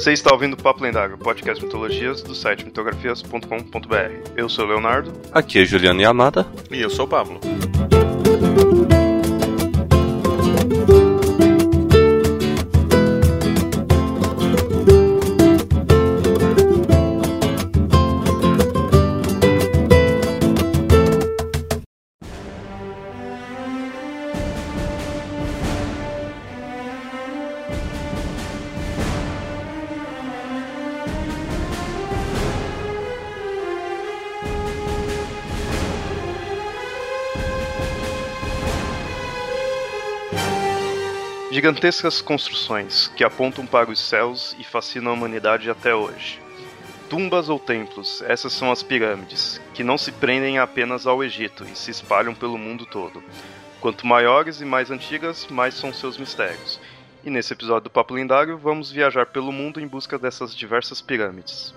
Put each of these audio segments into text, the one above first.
Você está ouvindo o Papo Lendário, podcast de mitologias do site mitografias.com.br. Eu sou o Leonardo. Aqui é Juliano Yamada. E eu sou o Pablo. Gigantescas construções que apontam para os céus e fascinam a humanidade até hoje. Tumbas ou templos, essas são as pirâmides, que não se prendem apenas ao Egito e se espalham pelo mundo todo. Quanto maiores e mais antigas, mais são seus mistérios. E nesse episódio do Papo Lendário, vamos viajar pelo mundo em busca dessas diversas pirâmides.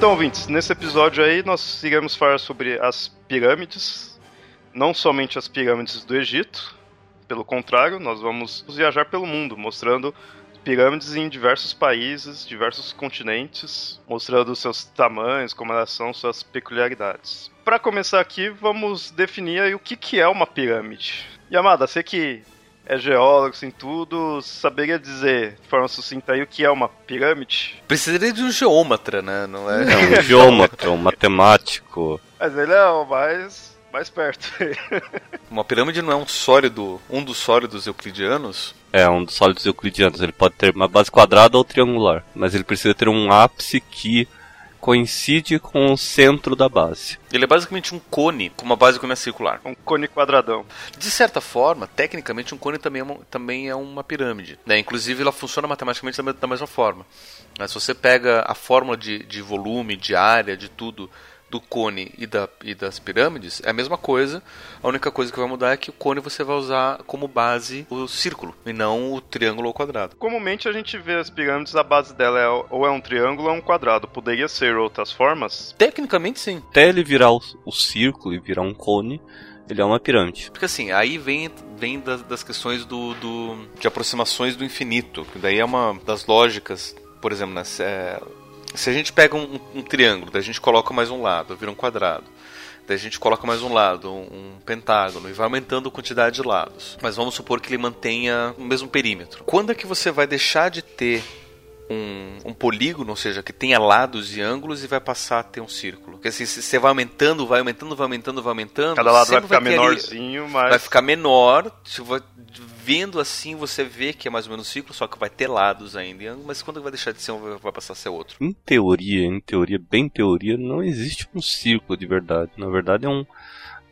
Então, ouvintes, nesse episódio aí nós iremos falar sobre as pirâmides, não somente as pirâmides do Egito, pelo contrário, nós vamos viajar pelo mundo, mostrando pirâmides em diversos países, diversos continentes, mostrando seus tamanhos, como elas são, suas peculiaridades. Para começar aqui, vamos definir o que, que é uma pirâmide. Yamada, você que é geólogo, assim, tudo, saberia dizer de forma sucinta aí o que é uma pirâmide? Precisaria de um geômetra, né? Não é? É um geômetra, um matemático. Mas ele é o mais, mais perto. Uma pirâmide não é um sólido, um dos sólidos euclidianos? É, um dos sólidos euclidianos. Ele pode ter uma base quadrada ou triangular, mas ele precisa ter um ápice que coincide com o centro da base. Ele é basicamente um cone com uma base que não é circular. Um cone quadradão. De certa forma, tecnicamente, um cone também é uma, também é uma pirâmide. Né? Inclusive, ela funciona matematicamente da mesma forma. Mas se você pega a fórmula de, de volume, de área, de tudo do cone e, da, e das pirâmides é a mesma coisa. A única coisa que vai mudar é que o cone você vai usar como base o círculo e não o triângulo ou quadrado. Comumente a gente vê as pirâmides, a base dela é ou é um triângulo ou é um quadrado. Poderia ser outras formas? Tecnicamente sim. Até ele virar o, o círculo e virar um cone, ele é uma pirâmide. Porque assim, aí vem, vem das, das questões do, do, de aproximações do infinito, que daí é uma das lógicas, por exemplo, né, é, se a gente pega um, um, triângulo, daí a gente coloca mais um lado, vira um quadrado. Daí a gente coloca mais um lado, um, um, pentágono, e vai aumentando a quantidade de lados. Mas vamos supor que ele mantenha o mesmo perímetro. Quando é que você vai deixar de ter um, um, polígono, ou seja, que tenha lados e ângulos e vai passar a ter um círculo. Porque assim, se você vai aumentando, vai aumentando, vai aumentando, vai aumentando. Cada lado vai ficar vai menorzinho, ali, mas. Vai ficar menor. Vendo assim, você vê que é mais ou menos um círculo, só que vai ter lados ainda. Mas quando vai deixar de ser um, vai passar a ser outro? Em teoria, em teoria, bem teoria, não existe um círculo de verdade. Na verdade, é um.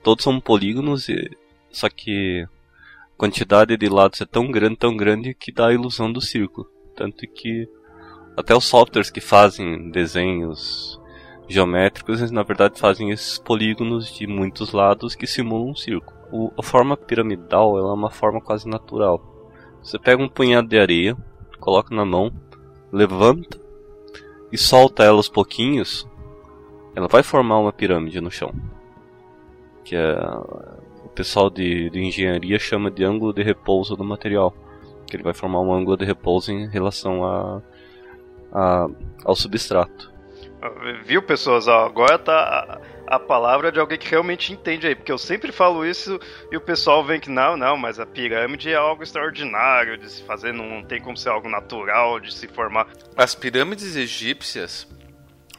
Todos são polígonos, e... só que a quantidade de lados é tão grande, tão grande que dá a ilusão do círculo. Tanto que até os softwares que fazem desenhos geométricos, eles, na verdade fazem esses polígonos de muitos lados que simulam um círculo. O, a forma piramidal é uma forma quase natural. Você pega um punhado de areia, coloca na mão, levanta e solta ela aos pouquinhos, ela vai formar uma pirâmide no chão. Que é, o pessoal de, de engenharia chama de ângulo de repouso do material. Que ele vai formar um ângulo de repouso em relação a a, ao substrato. Viu, pessoas? Agora tá a, a, palavra de alguém que realmente entende aí, porque eu sempre falo isso e o pessoal vem que não, não, mas a pirâmide é algo extraordinário de se fazer, não tem como ser algo natural de se formar. As pirâmides egípcias,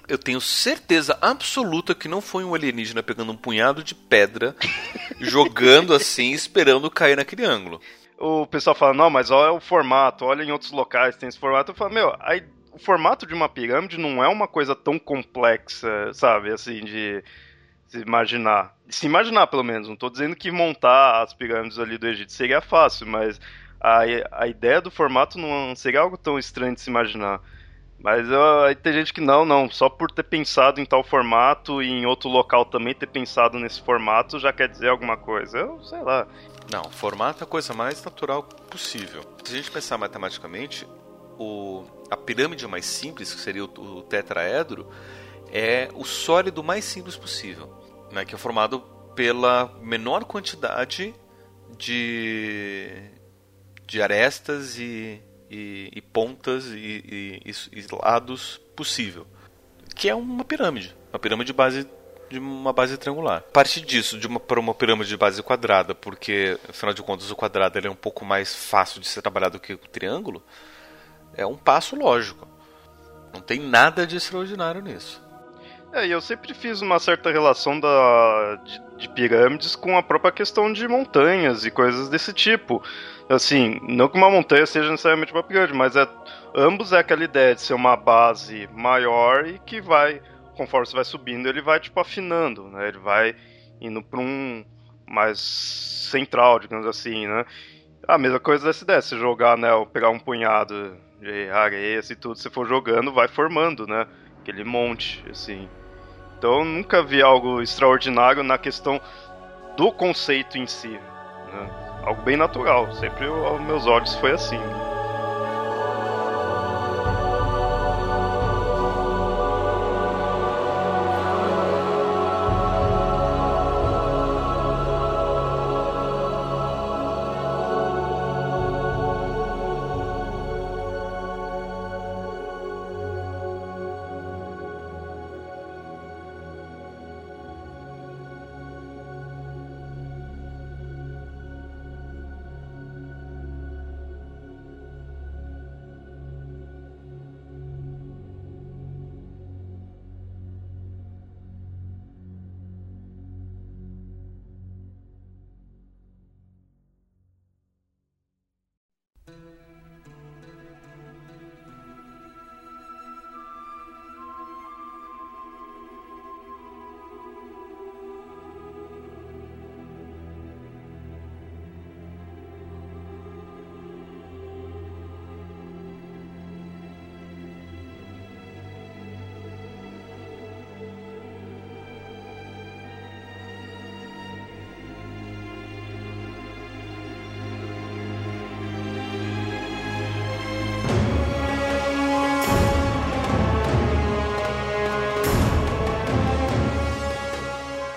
eu tenho certeza absoluta que não foi um alienígena pegando um punhado de pedra, jogando assim, esperando cair naquele ângulo. O pessoal fala, não, mas olha o formato, olha em outros locais tem esse formato. Eu falo, meu, aí o formato de uma pirâmide não é uma coisa tão complexa, sabe? Assim, de se imaginar. Se imaginar, pelo menos. Não estou dizendo que montar as pirâmides ali do Egito seria fácil, mas a, a ideia do formato não seria algo tão estranho de se imaginar. Mas tem gente que não, não. Só por ter pensado em tal formato e em outro local também ter pensado nesse formato já quer dizer alguma coisa. Eu sei lá. Não, formato é a coisa mais natural possível. Se a gente pensar matematicamente, o, a pirâmide mais simples, que seria o, o tetraedro, é o sólido mais simples possível, né, que é formado pela menor quantidade de, de arestas e, e, e pontas e, e, lados possível, que é uma pirâmide, uma pirâmide de base de uma base triangular. Parte disso de uma para uma pirâmide de base quadrada, porque afinal de contas o quadrado é um pouco mais fácil de ser trabalhado do que o triângulo, é um passo lógico. Não tem nada de extraordinário nisso. É, e eu sempre fiz uma certa relação da, de, de, pirâmides com a própria questão de montanhas e coisas desse tipo. Assim, não que uma montanha seja necessariamente uma pirâmide, mas é, ambos é aquela ideia de ser uma base maior e que vai, conforme você vai subindo, ele vai tipo afinando, né? Ele vai indo para um mais central, digamos assim, né? A mesma coisa dessa ideia, se jogar, né, pegar um punhado de areias e tudo, se for jogando, vai formando, né? Aquele monte, assim. Então nunca vi algo extraordinário na questão do conceito em si. Né? Algo bem natural. Sempre aos meus olhos foi assim.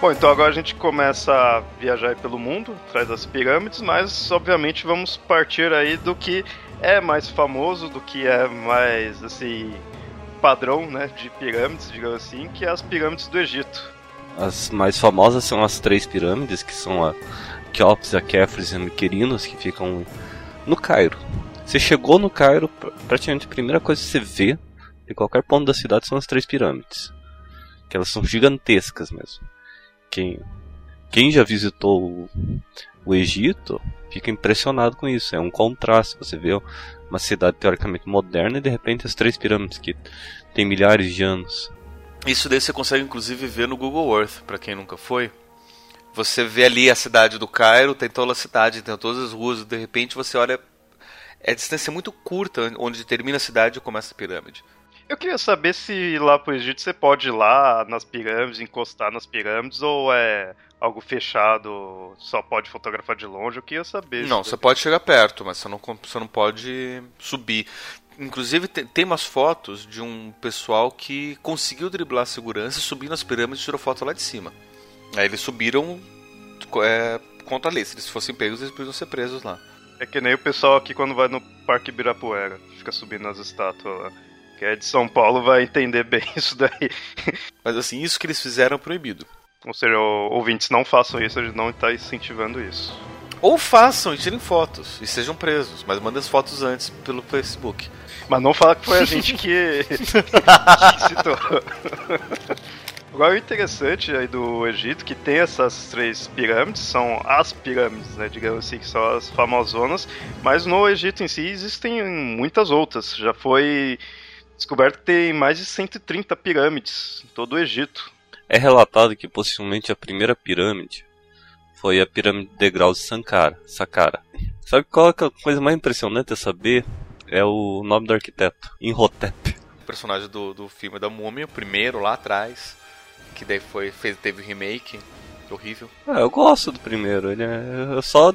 Bom, então agora a gente começa a viajar pelo mundo, atrás das pirâmides, mas obviamente vamos partir aí do que é mais famoso, do que é mais, assim, padrão, né, de pirâmides, digamos assim, que é as pirâmides do Egito. As mais famosas são as três pirâmides, que são a Cheops, a Kefris e a Miquerinos, que ficam no Cairo. Você chegou no Cairo, praticamente a primeira coisa que você vê de qualquer ponto da cidade são as três pirâmides. Que elas são gigantescas mesmo quem, quem já visitou o, o Egito fica impressionado com isso. É um contraste. Você vê uma cidade teoricamente moderna e de repente as três pirâmides que tem milhares de anos. Isso daí você consegue inclusive ver no Google Earth, para quem nunca foi. Você vê ali a cidade do Cairo, tem toda a cidade, tem todas as ruas, de repente você olha. É distância muito curta onde termina a cidade e começa a pirâmide. Eu queria saber se lá pro Egito você pode ir lá nas pirâmides, encostar nas pirâmides, ou é algo fechado, só pode fotografar de longe. Eu queria saber. Não, você pode chegar perto, mas você não, você não pode subir. Inclusive, tem, tem umas fotos de um pessoal que conseguiu driblar a segurança, subir nas pirâmides e tirou foto lá de cima. Aí eles subiram é, contra a lei. Se eles fossem pegos, eles podiam ser presos lá. É que nem o pessoal aqui quando vai no Parque Ibirapuera, fica subindo nas estátuas lá que é de São Paulo vai entender bem isso daí. Mas assim, isso que eles fizeram é proibido. Ou seja, ouvintes não façam isso, a gente não está incentivando isso. Ou façam e tirem fotos e sejam presos, mas mandem as fotos antes pelo Facebook. Mas não fala que foi a gente que, que citou. Agora o interessante aí do Egito que tem essas três pirâmides, são as pirâmides, né, digamos assim, que são as famosonas, mas no Egito em si existem muitas outras. Já foi descoberto que tem mais de 130 pirâmides em todo o Egito. É relatado que possivelmente a primeira pirâmide foi a pirâmide de degraus de Sankara, Saqqara. Sabe qual é a coisa mais impressionante a saber? É o nome do arquiteto, Imhotep. O personagem do, do filme da Múmia, o primeiro lá atrás, que daí foi, fez, teve remake, horrível. Ah, eu gosto do primeiro, ele é, eu só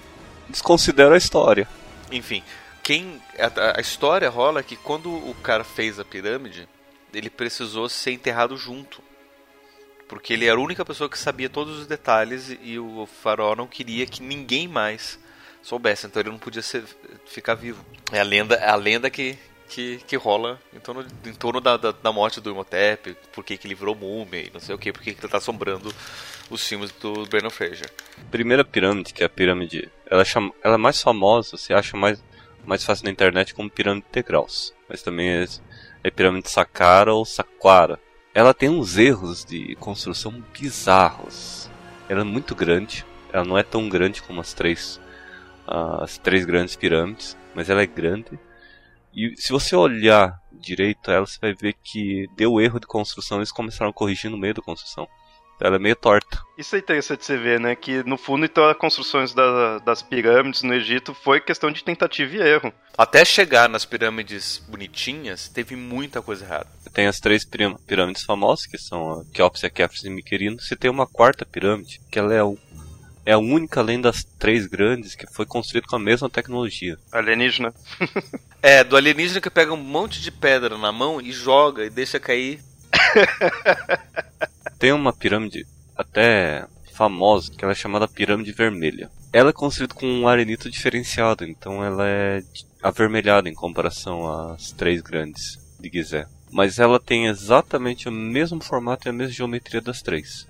desconsidero a história. Enfim, quem a, a história rola que quando o cara fez a pirâmide, ele precisou ser enterrado junto. Porque ele era a única pessoa que sabia todos os detalhes e o faraó não queria que ninguém mais soubesse, então ele não podia ser, ficar vivo. É a lenda, é a lenda que, que, que rola em torno, em torno da, da, da morte do Imhotep, por que ele virou múmia e não sei o que, por que ele está assombrando os filmes do Brandon Fraser. Primeira pirâmide, que é a pirâmide, ela, chama, ela é mais famosa, se acha mais, mais fácil na internet como pirâmide de degraus, mas também é, é pirâmide Saqqara ou Saqqara. Ela tem uns erros de construção bizarros. Ela é muito grande, ela não é tão grande como as três as três grandes pirâmides, mas ela é grande. E se você olhar direito ela, você vai ver que deu erro de construção, eles começaram a corrigir no meio da construção. Ela é meio torta. Isso é interessante você ver, né? Que no fundo, então, as construções da, das pirâmides no Egito foi questão de tentativa e erro. Até chegar nas pirâmides bonitinhas, teve muita coisa errada. Tem as três pirâmides famosas, que são a Keops, a Kefris e Miquerino. Você tem uma quarta pirâmide, que ela é o é a única além das três grandes que foi construída com a mesma tecnologia. Alienígena. é, do alienígena que pega um monte de pedra na mão e joga e deixa cair. Tem uma pirâmide até famosa, que ela é chamada Pirâmide Vermelha. Ela é construída com um arenito diferenciado, então ela é avermelhada em comparação às três grandes de Gizé. Mas ela tem exatamente o mesmo formato e a mesma geometria das três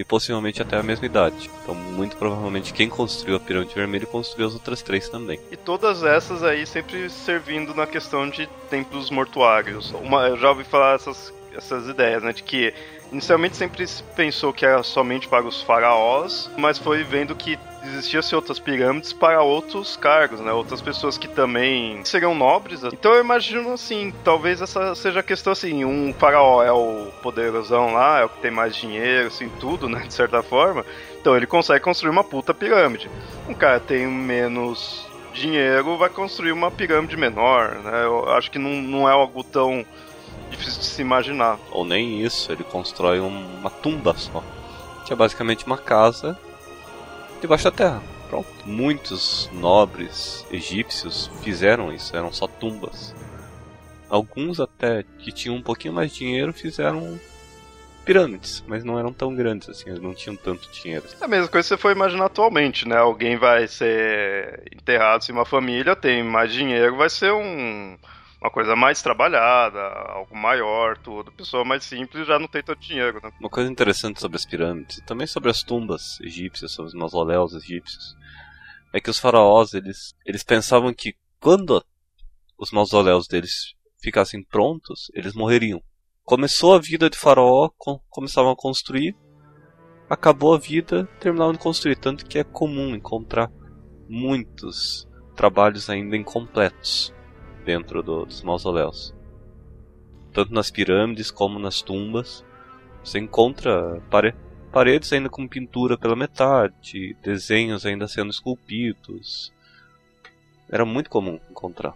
e possivelmente até a mesma idade. Então, muito provavelmente, quem construiu a Pirâmide Vermelha construiu as outras três também. E todas essas aí sempre servindo na questão de templos mortuários. Uma, eu já ouvi falar essas, essas ideias, né, de que inicialmente sempre se pensou que era somente para os faraós, mas foi vendo que existiam-se outras pirâmides para outros cargos, né? Outras pessoas que também seriam nobres. Então eu imagino assim, talvez essa seja a questão assim, um faraó é o poderosão lá, é o que tem mais dinheiro, assim, tudo, né? De certa forma. Então ele consegue construir uma puta pirâmide. Um cara tem menos dinheiro, vai construir uma pirâmide menor, né? Eu acho que não, não é algo tão difícil de se imaginar. Ou nem isso, ele constrói uma tumba só. Que é basicamente uma casa debaixo da terra. Pronto. Muitos nobres egípcios fizeram isso, eram só tumbas. Alguns até que tinham um pouquinho mais de dinheiro fizeram pirâmides, mas não eram tão grandes assim, eles não tinham tanto dinheiro. É a mesma coisa que você for imaginar atualmente, né? Alguém vai ser enterrado em uma família, tem mais dinheiro, vai ser um uma coisa mais trabalhada, algo maior, tudo. Pessoa mais simples já não tem tanto dinheiro, né? Uma coisa interessante sobre as pirâmides e também sobre as tumbas egípcias, sobre os mausoléus egípcios, é que os faraós, eles, eles pensavam que quando os mausoléus deles ficassem prontos, eles morreriam. Começou a vida de faraó, com, começavam a construir, acabou a vida, terminavam de construir, tanto que é comum encontrar muitos trabalhos ainda incompletos dentro do, dos mausoléus. Tanto nas pirâmides como nas tumbas. Você encontra pare paredes ainda com pintura pela metade, desenhos ainda sendo esculpidos. Era muito comum encontrar.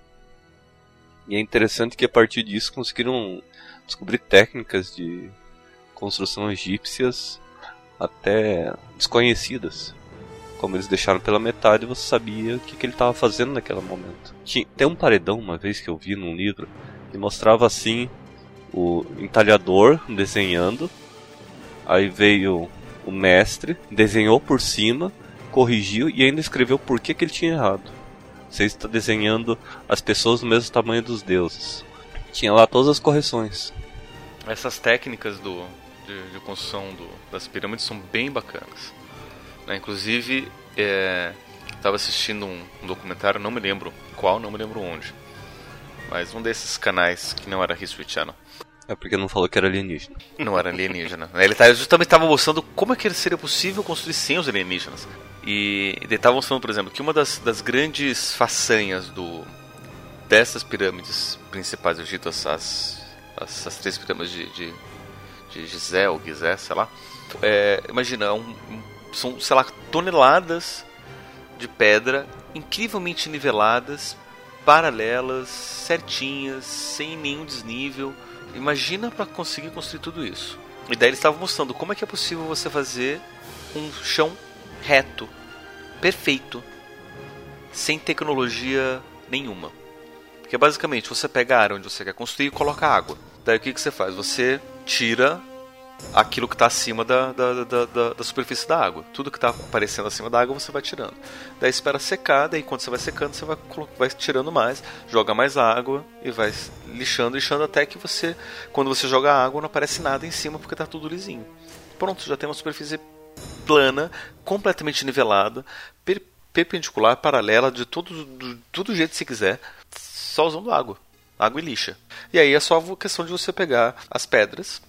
E é interessante que a partir disso conseguiram descobrir técnicas de construção egípcias até desconhecidas como eles deixaram pela metade, você sabia o que, que ele estava fazendo naquele momento. Tinha, tem um paredão, uma vez que eu vi num livro, que mostrava assim o entalhador desenhando, aí veio o mestre, desenhou por cima, corrigiu e ainda escreveu por que, que ele tinha errado. Você está desenhando as pessoas do mesmo tamanho dos deuses. Tinha lá todas as correções. Essas técnicas do, de, de construção do, das pirâmides são bem bacanas. Né? Inclusive, estava é, assistindo um, um, documentário, não me lembro qual, não me lembro onde. Mas um desses canais que não era History Channel. É porque não falou que era alienígena. Não era alienígena. Ele tá, justamente estava mostrando como é que seria possível construir sem os alienígenas. E ele estava mostrando, por exemplo, que uma das, das grandes façanhas do, dessas pirâmides principais do Egito, as, as, as, três pirâmides de, de, de Gizé ou Gizé, sei lá. É, imagina, um, um são, sei lá, toneladas de pedra incrivelmente niveladas paralelas, certinhas, sem nenhum desnível. Imagina para conseguir construir tudo isso. E daí eles estavam mostrando como é que é possível você fazer um chão reto, perfeito, sem tecnologia nenhuma. Porque basicamente você pega a área onde você quer construir e coloca água. Daí o que, que você faz? Você tira aquilo que está acima da, da, da, da, superfície da água. Tudo que está aparecendo acima da água você vai tirando. Daí espera secar, daí quando você vai secando você vai, vai tirando mais, joga mais água e vai lixando, lixando até que você, quando você joga água, não aparece nada em cima porque está tudo lisinho. Pronto, já tem uma superfície plana, completamente nivelada, per perpendicular, paralela, de todo, de todo jeito que você quiser, só usando água. Água e lixa. E aí é só questão de você pegar as pedras,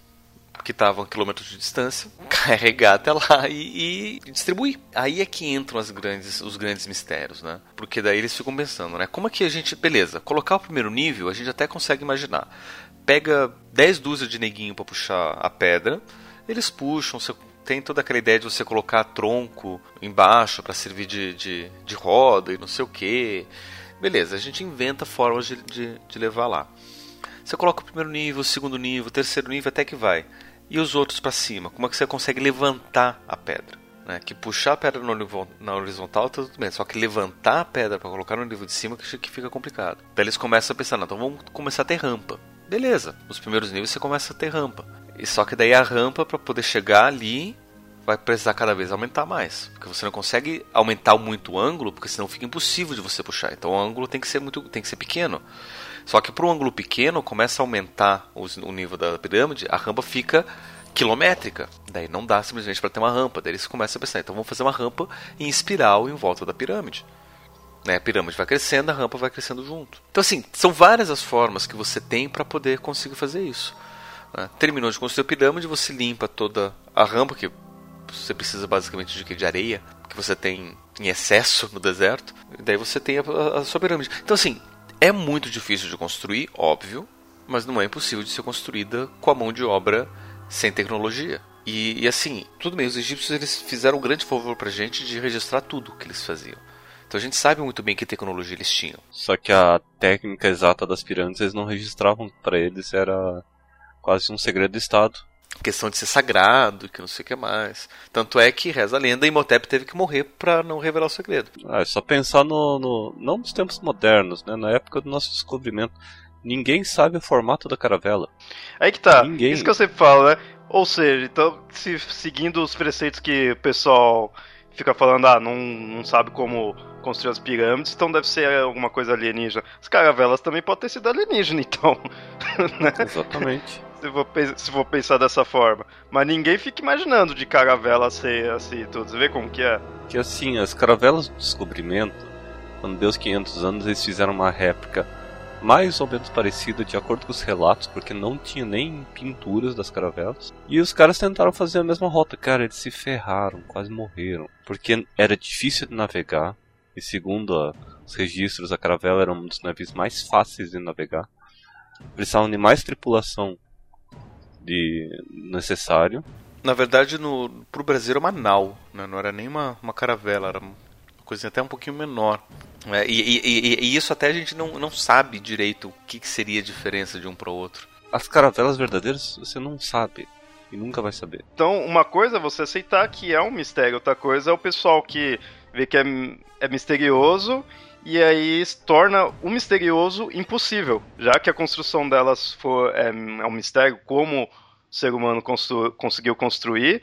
que estavam a quilômetros de distância, carregar até lá e, e, distribuir. Aí é que entram as grandes, os grandes mistérios, né? Porque daí eles ficam pensando, né? Como é que a gente, beleza, colocar o primeiro nível, a gente até consegue imaginar. Pega 10 dúzias de neguinho para puxar a pedra, eles puxam, você tem toda aquela ideia de você colocar tronco embaixo para servir de, de, de, roda e não sei o que. Beleza, a gente inventa formas de, de, de levar lá. Você coloca o primeiro nível, o segundo nível, o terceiro nível, até que vai e os outros para cima? Como é que você consegue levantar a pedra? Né? Que puxar a pedra na horizontal tá tudo bem, só que levantar a pedra para colocar no nível de cima que fica complicado. Daí eles começam a pensar, então vamos começar a ter rampa. Beleza, nos primeiros níveis você começa a ter rampa. E só que daí a rampa para poder chegar ali vai precisar cada vez aumentar mais, porque você não consegue aumentar muito o ângulo, porque senão fica impossível de você puxar. Então o ângulo tem que ser muito, tem que ser pequeno. Só que para um ângulo pequeno, começa a aumentar o nível da pirâmide, a rampa fica quilométrica. Daí não dá simplesmente para ter uma rampa. Daí eles começam a pensar, então vamos fazer uma rampa em espiral em volta da pirâmide. Né? A pirâmide vai crescendo, a rampa vai crescendo junto. Então assim, são várias as formas que você tem para poder conseguir fazer isso. Né? Terminou de construir a pirâmide, você limpa toda a rampa, que você precisa basicamente de, de areia, que você tem em excesso no deserto. E daí você tem a, a, a sua pirâmide. Então assim, é muito difícil de construir, óbvio, mas não é impossível de ser construída com a mão de obra sem tecnologia. E, e assim, tudo bem, os egípcios eles fizeram um grande favor pra gente de registrar tudo que eles faziam. Então a gente sabe muito bem que tecnologia eles tinham. Só que a técnica exata das pirâmides eles não registravam para eles, era quase um segredo de Estado questão de ser sagrado, que não sei o que mais. Tanto é que reza a lenda, Imhotep teve que morrer para não revelar o segredo. Ah, é só pensar no, no, não nos tempos modernos, né, na época do nosso descobrimento. Ninguém sabe o formato da caravela. Aí que tá. Ninguém. Isso que eu sempre falo, né? Ou seja, então, se, seguindo os preceitos que o pessoal fica falando, ah, não, não sabe como construir as pirâmides, então deve ser alguma coisa alienígena. As caravelas também podem ter sido alienígena, então. né? Exatamente se for, se pensar dessa forma. Mas ninguém fica imaginando de caravela ser assim tudo. Você vê como que é? Que assim, as caravelas do descobrimento, quando deu os 500 anos, eles fizeram uma réplica mais ou menos parecida de acordo com os relatos, porque não tinha nem pinturas das caravelas. E os caras tentaram fazer a mesma rota. Cara, eles se ferraram, quase morreram. Porque era difícil de navegar. E segundo a, os registros, a caravela era um dos navios mais fáceis de navegar. Precisavam de mais tripulação de necessário. Na verdade, no, pro Brasil era uma nau, né? não era nem uma, uma caravela, era uma coisinha até um pouquinho menor. É, e, e, e, e, isso até a gente não, não sabe direito o que, que seria a diferença de um para o outro. As caravelas verdadeiras você não sabe e nunca vai saber. Então, uma coisa é você aceitar que é um mistério, outra coisa é o pessoal que vê que é, é misterioso e aí torna o misterioso impossível, já que a construção delas for, é, é um mistério como o ser humano constru, conseguiu construir,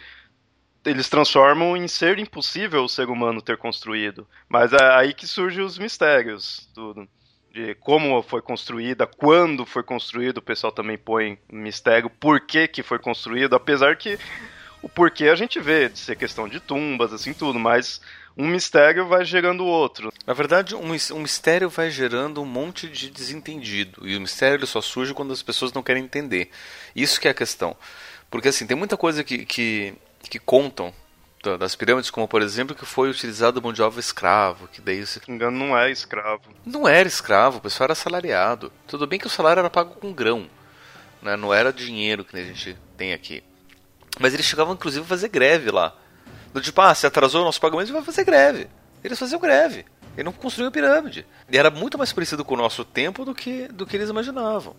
eles transformam em ser impossível o ser humano ter construído. Mas é aí que surgem os mistérios, tudo. De como foi construída, quando foi construído, o pessoal também põe mistério, por que, que foi construído, apesar que o porquê a gente vê, de ser questão de tumbas, assim, tudo, mas um mistério vai gerando outro. Na verdade, um, um mistério vai gerando um monte de desentendido. E o mistério só surge quando as pessoas não querem entender. Isso que é a questão. Porque assim, tem muita coisa que, que, que contam das pirâmides, como por exemplo que foi utilizado mão de obra escravo, que daí se engano não é escravo. Não era escravo, o pessoal era assalariado. Tudo bem que o salário era pago com grão, né? não era dinheiro que a gente tem aqui. Mas eles chegavam inclusive a fazer greve lá. Do tipo, ah, se atrasou o nosso pagamento, vai fazer greve. Eles faziam greve. Ele não construiu a pirâmide. E era muito mais parecido com o nosso tempo do que, do que eles imaginavam.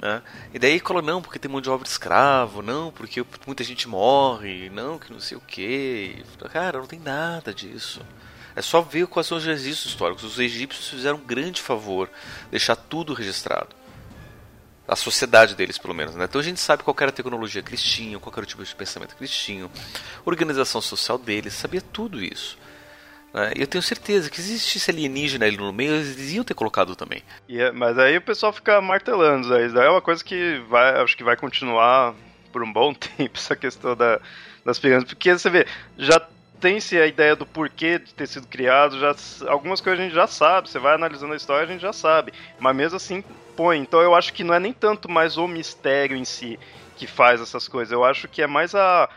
Né? E daí falou, não, porque tem mão de obra escravo, não, porque muita gente morre, não, que não sei o que. Cara, não tem nada disso. É só ver quais são os registros históricos. Os egípcios fizeram um grande favor deixar tudo registrado. A sociedade deles, pelo menos. Né? Então a gente sabe qual era a tecnologia que eles tinham, qual era o tipo de pensamento que eles tinham, organização social deles, sabia tudo isso. Né? Eu tenho certeza que existisse alienígena ali no meio, eles iam ter colocado também. É, mas aí o pessoal fica martelando, isso daí é uma coisa que vai, acho que vai continuar por um bom tempo, essa questão da, das pirâmides, porque você vê, já tem-se a ideia do porquê de ter sido criado, já, algumas coisas a gente já sabe, você vai analisando a história a gente já sabe, mas mesmo assim põe, então eu acho que não é nem tanto mais o mistério em si que faz essas coisas, eu acho que é mais a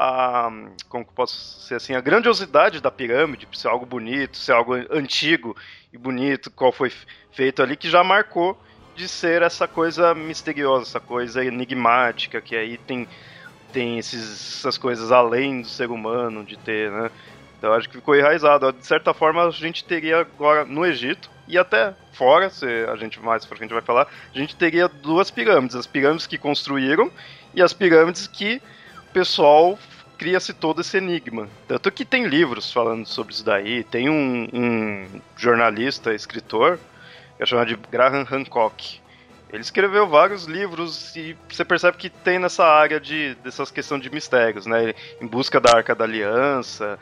a como posso ser assim a grandiosidade da pirâmide, ser algo bonito, ser algo antigo e bonito, qual foi feito ali que já marcou de ser essa coisa misteriosa, essa coisa enigmática que aí tem tem esses, essas coisas além do ser humano de ter, né? Então acho que ficou enraizado. De certa forma a gente teria agora no Egito e até fora, se a gente mais pra gente vai falar, a gente teria duas pirâmides, as pirâmides que construíram e as pirâmides que pessoal cria-se todo esse enigma. Tanto que tem livros falando sobre isso daí. Tem um, um jornalista, escritor, que é chamado de Graham Hancock. Ele escreveu vários livros e você percebe que tem nessa área de dessas questões de mistérios, né? Em busca da Arca da Aliança,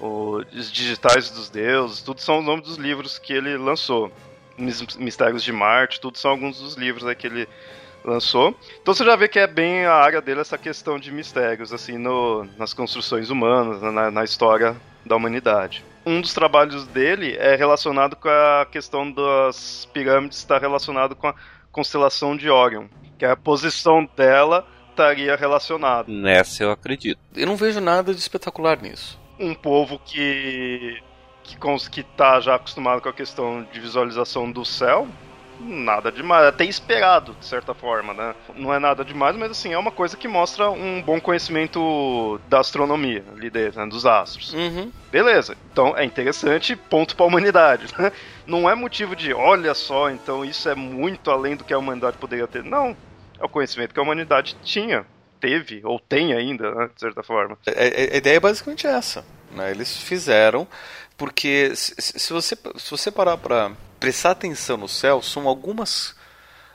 os digitais dos deuses, tudo são os nomes dos livros que ele lançou. Mistérios de Marte, tudo são alguns dos livros aí que ele lançou. Então você já vê que é bem a área dele essa questão de mistérios, assim, no, nas construções humanas, na, na história da humanidade. Um dos trabalhos dele é relacionado com a questão das pirâmides, está relacionado com a constelação de Orion, que a posição dela estaria relacionada. Nessa eu acredito. Eu não vejo nada de espetacular nisso. Um povo que que está já acostumado com a questão de visualização do céu, nada demais, até esperado, de certa forma, né? Não é nada demais, mas assim, é uma coisa que mostra um bom conhecimento da astronomia ali dentro, né? dos astros. Uhum. Beleza, então é interessante, ponto pra humanidade, né? Não é motivo de, olha só, então isso é muito além do que a humanidade poderia ter. Não, é o conhecimento que a humanidade tinha, teve, ou tem ainda, né? de certa forma. A, é, é, a ideia é basicamente essa. Né? Eles fizeram, porque se, se, você, se você parar pra prestar atenção no céu são algumas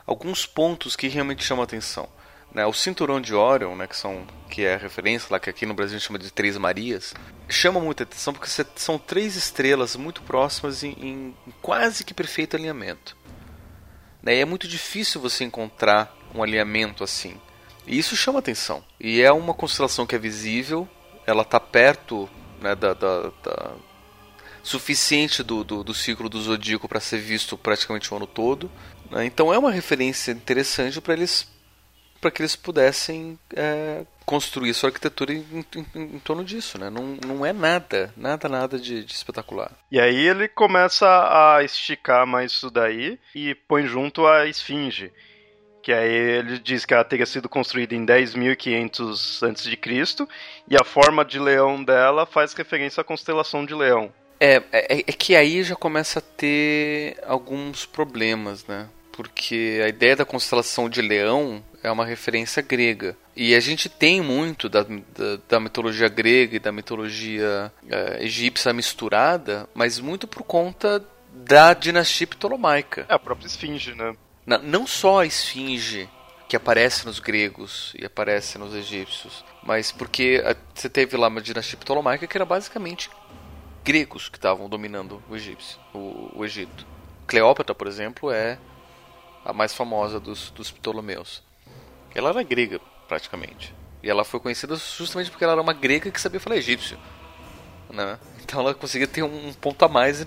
alguns pontos que realmente chamam a atenção. Né? O cinturão de Orion, né, que, são, que é a referência lá que aqui no Brasil a gente chama de Três Marias, chama muita atenção porque são três estrelas muito próximas em, em quase que perfeito alinhamento. Né? E é muito difícil você encontrar um alinhamento assim. E isso chama atenção. E é uma constelação que é visível, ela está perto né, da, da, da, suficiente do, do, do ciclo do zodíaco para ser visto praticamente o ano todo. Né? Então é uma referência interessante para eles para que eles pudessem é, construir sua arquitetura em, em, em, torno disso, né? Não, não é nada, nada, nada de, de, espetacular. E aí ele começa a esticar mais isso daí e põe junto a esfinge, que aí ele diz que ela teria sido construída em 10.500 a.C. e a forma de leão dela faz referência à constelação de leão. É, é, é, que aí já começa a ter alguns problemas, né? Porque a ideia da constelação de leão é uma referência grega. E a gente tem muito da, da, da mitologia grega e da mitologia é, egípcia misturada, mas muito por conta da dinastia ptolomaica. É a própria esfinge, né? Na, não só a esfinge que aparece nos gregos e aparece nos egípcios, mas porque você teve lá uma dinastia ptolomaica que era basicamente gregos que estavam dominando o, egípcio, o, o, Egito. Cleópatra, por exemplo, é a mais famosa dos, dos Ptolomeus. Ela era grega, praticamente. E ela foi conhecida justamente porque ela era uma grega que sabia falar egípcio. Né? Então ela conseguia ter um ponto a mais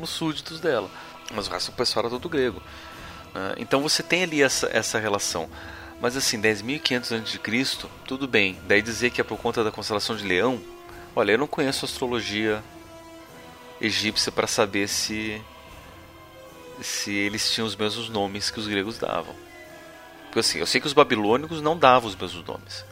nos súditos dela. Mas o resto do pessoal era todo grego. Né? Então você tem ali essa, essa relação. Mas assim, 10.500 a.C., tudo bem. Daí dizer que é por conta da constelação de Leão, olha, eu não conheço astrologia egípcia para saber se se eles tinham os mesmos nomes que os gregos davam. Porque assim, eu sei que os babilônicos não davam os mesmos nomes.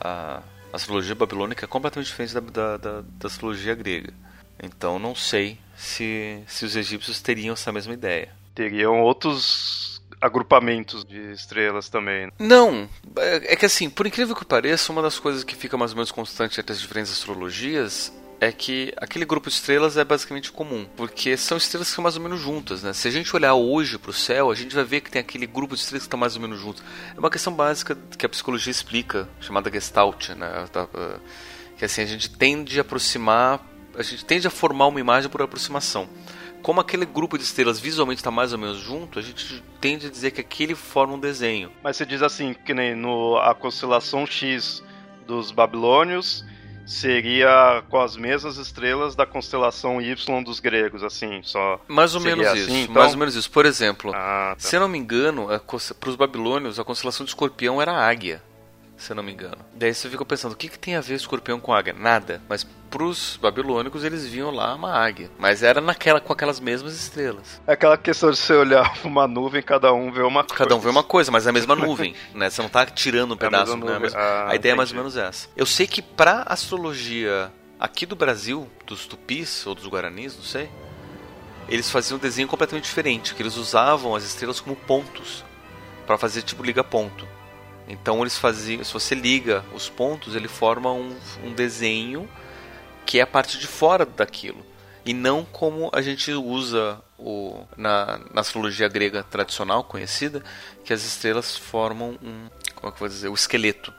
A astrologia babilônica é completamente diferente da, da, da, da astrologia grega. Então não sei se, se os egípcios teriam essa mesma ideia. Teriam outros agrupamentos de estrelas também. Né? Não, é, é que assim, por incrível que pareça, uma das coisas que fica mais ou menos constante entre as diferentes astrologias é que aquele grupo de estrelas é basicamente comum, porque são estrelas que são mais ou menos juntas, né? Se a gente olhar hoje para o céu, a gente vai ver que tem aquele grupo de estrelas que estão mais ou menos juntos. É uma questão básica que a psicologia explica, chamada Gestalt, né? Que assim a gente tende a aproximar, a gente tende a formar uma imagem por aproximação. Como aquele grupo de estrelas visualmente está mais ou menos junto, a gente tende a dizer que aquele forma um desenho. Mas você diz assim, que nem no a constelação X dos babilônios seria com as mesmas estrelas da constelação Y dos gregos, assim, só. Mais ou menos assim, isso. Então? Mais ou menos isso. Por exemplo, ah, tá. se eu não me engano, para os babilônios a constelação de Escorpião era a águia se eu não me engano. Daí você fica pensando, o que, que tem a ver escorpião com águia? Nada. Mas pros babilônicos eles viam lá uma águia. Mas era naquela com aquelas mesmas estrelas. É aquela questão de você olhar uma nuvem, cada um vê uma coisa. Cada um vê uma coisa, mas é a mesma nuvem, né? Você não tá tirando um é pedaço, né? a, mesma... ah, a ideia entendi. é mais ou menos essa. Eu sei que pra astrologia aqui do Brasil, dos tupis ou dos guaranis, não sei, eles faziam um desenho completamente diferente, que eles usavam as estrelas como pontos para fazer tipo liga ponto. Então eles faziam, se você liga os pontos, ele forma um, um desenho que é a parte de fora daquilo e não como a gente usa o, na, na, astrologia grega tradicional conhecida, que as estrelas formam um, como é que vou dizer, o esqueleto.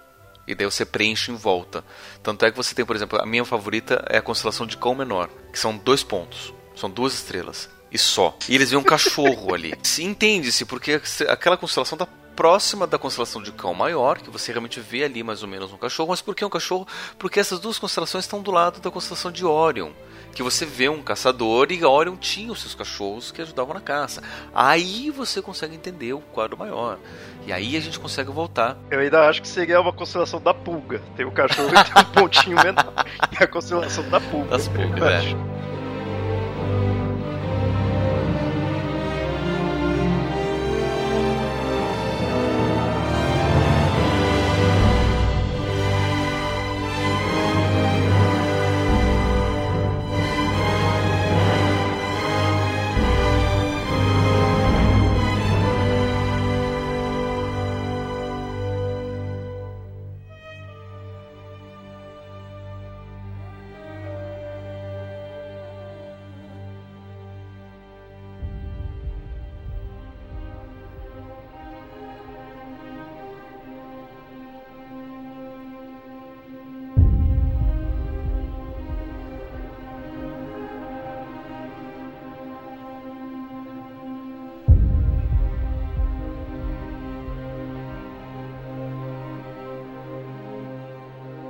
E daí você preenche em volta. Tanto é que você tem, por exemplo, a minha favorita é a constelação de Cão Menor, que são dois pontos, são duas estrelas e só. E eles veem um cachorro ali. Entende-se, porque aquela constelação está próxima da constelação de Cão Maior, que você realmente vê ali mais ou menos um cachorro. Mas por que um cachorro? Porque essas duas constelações estão do lado da constelação de Orion, que você vê um caçador e Orion tinha os seus cachorros que ajudavam na caça. Aí você consegue entender o quadro maior. E aí a gente consegue voltar. Eu ainda acho que seria uma constelação da pulga. Tem o cachorro e tem um pontinho menor. É a constelação da pulga. Das pulgas, é.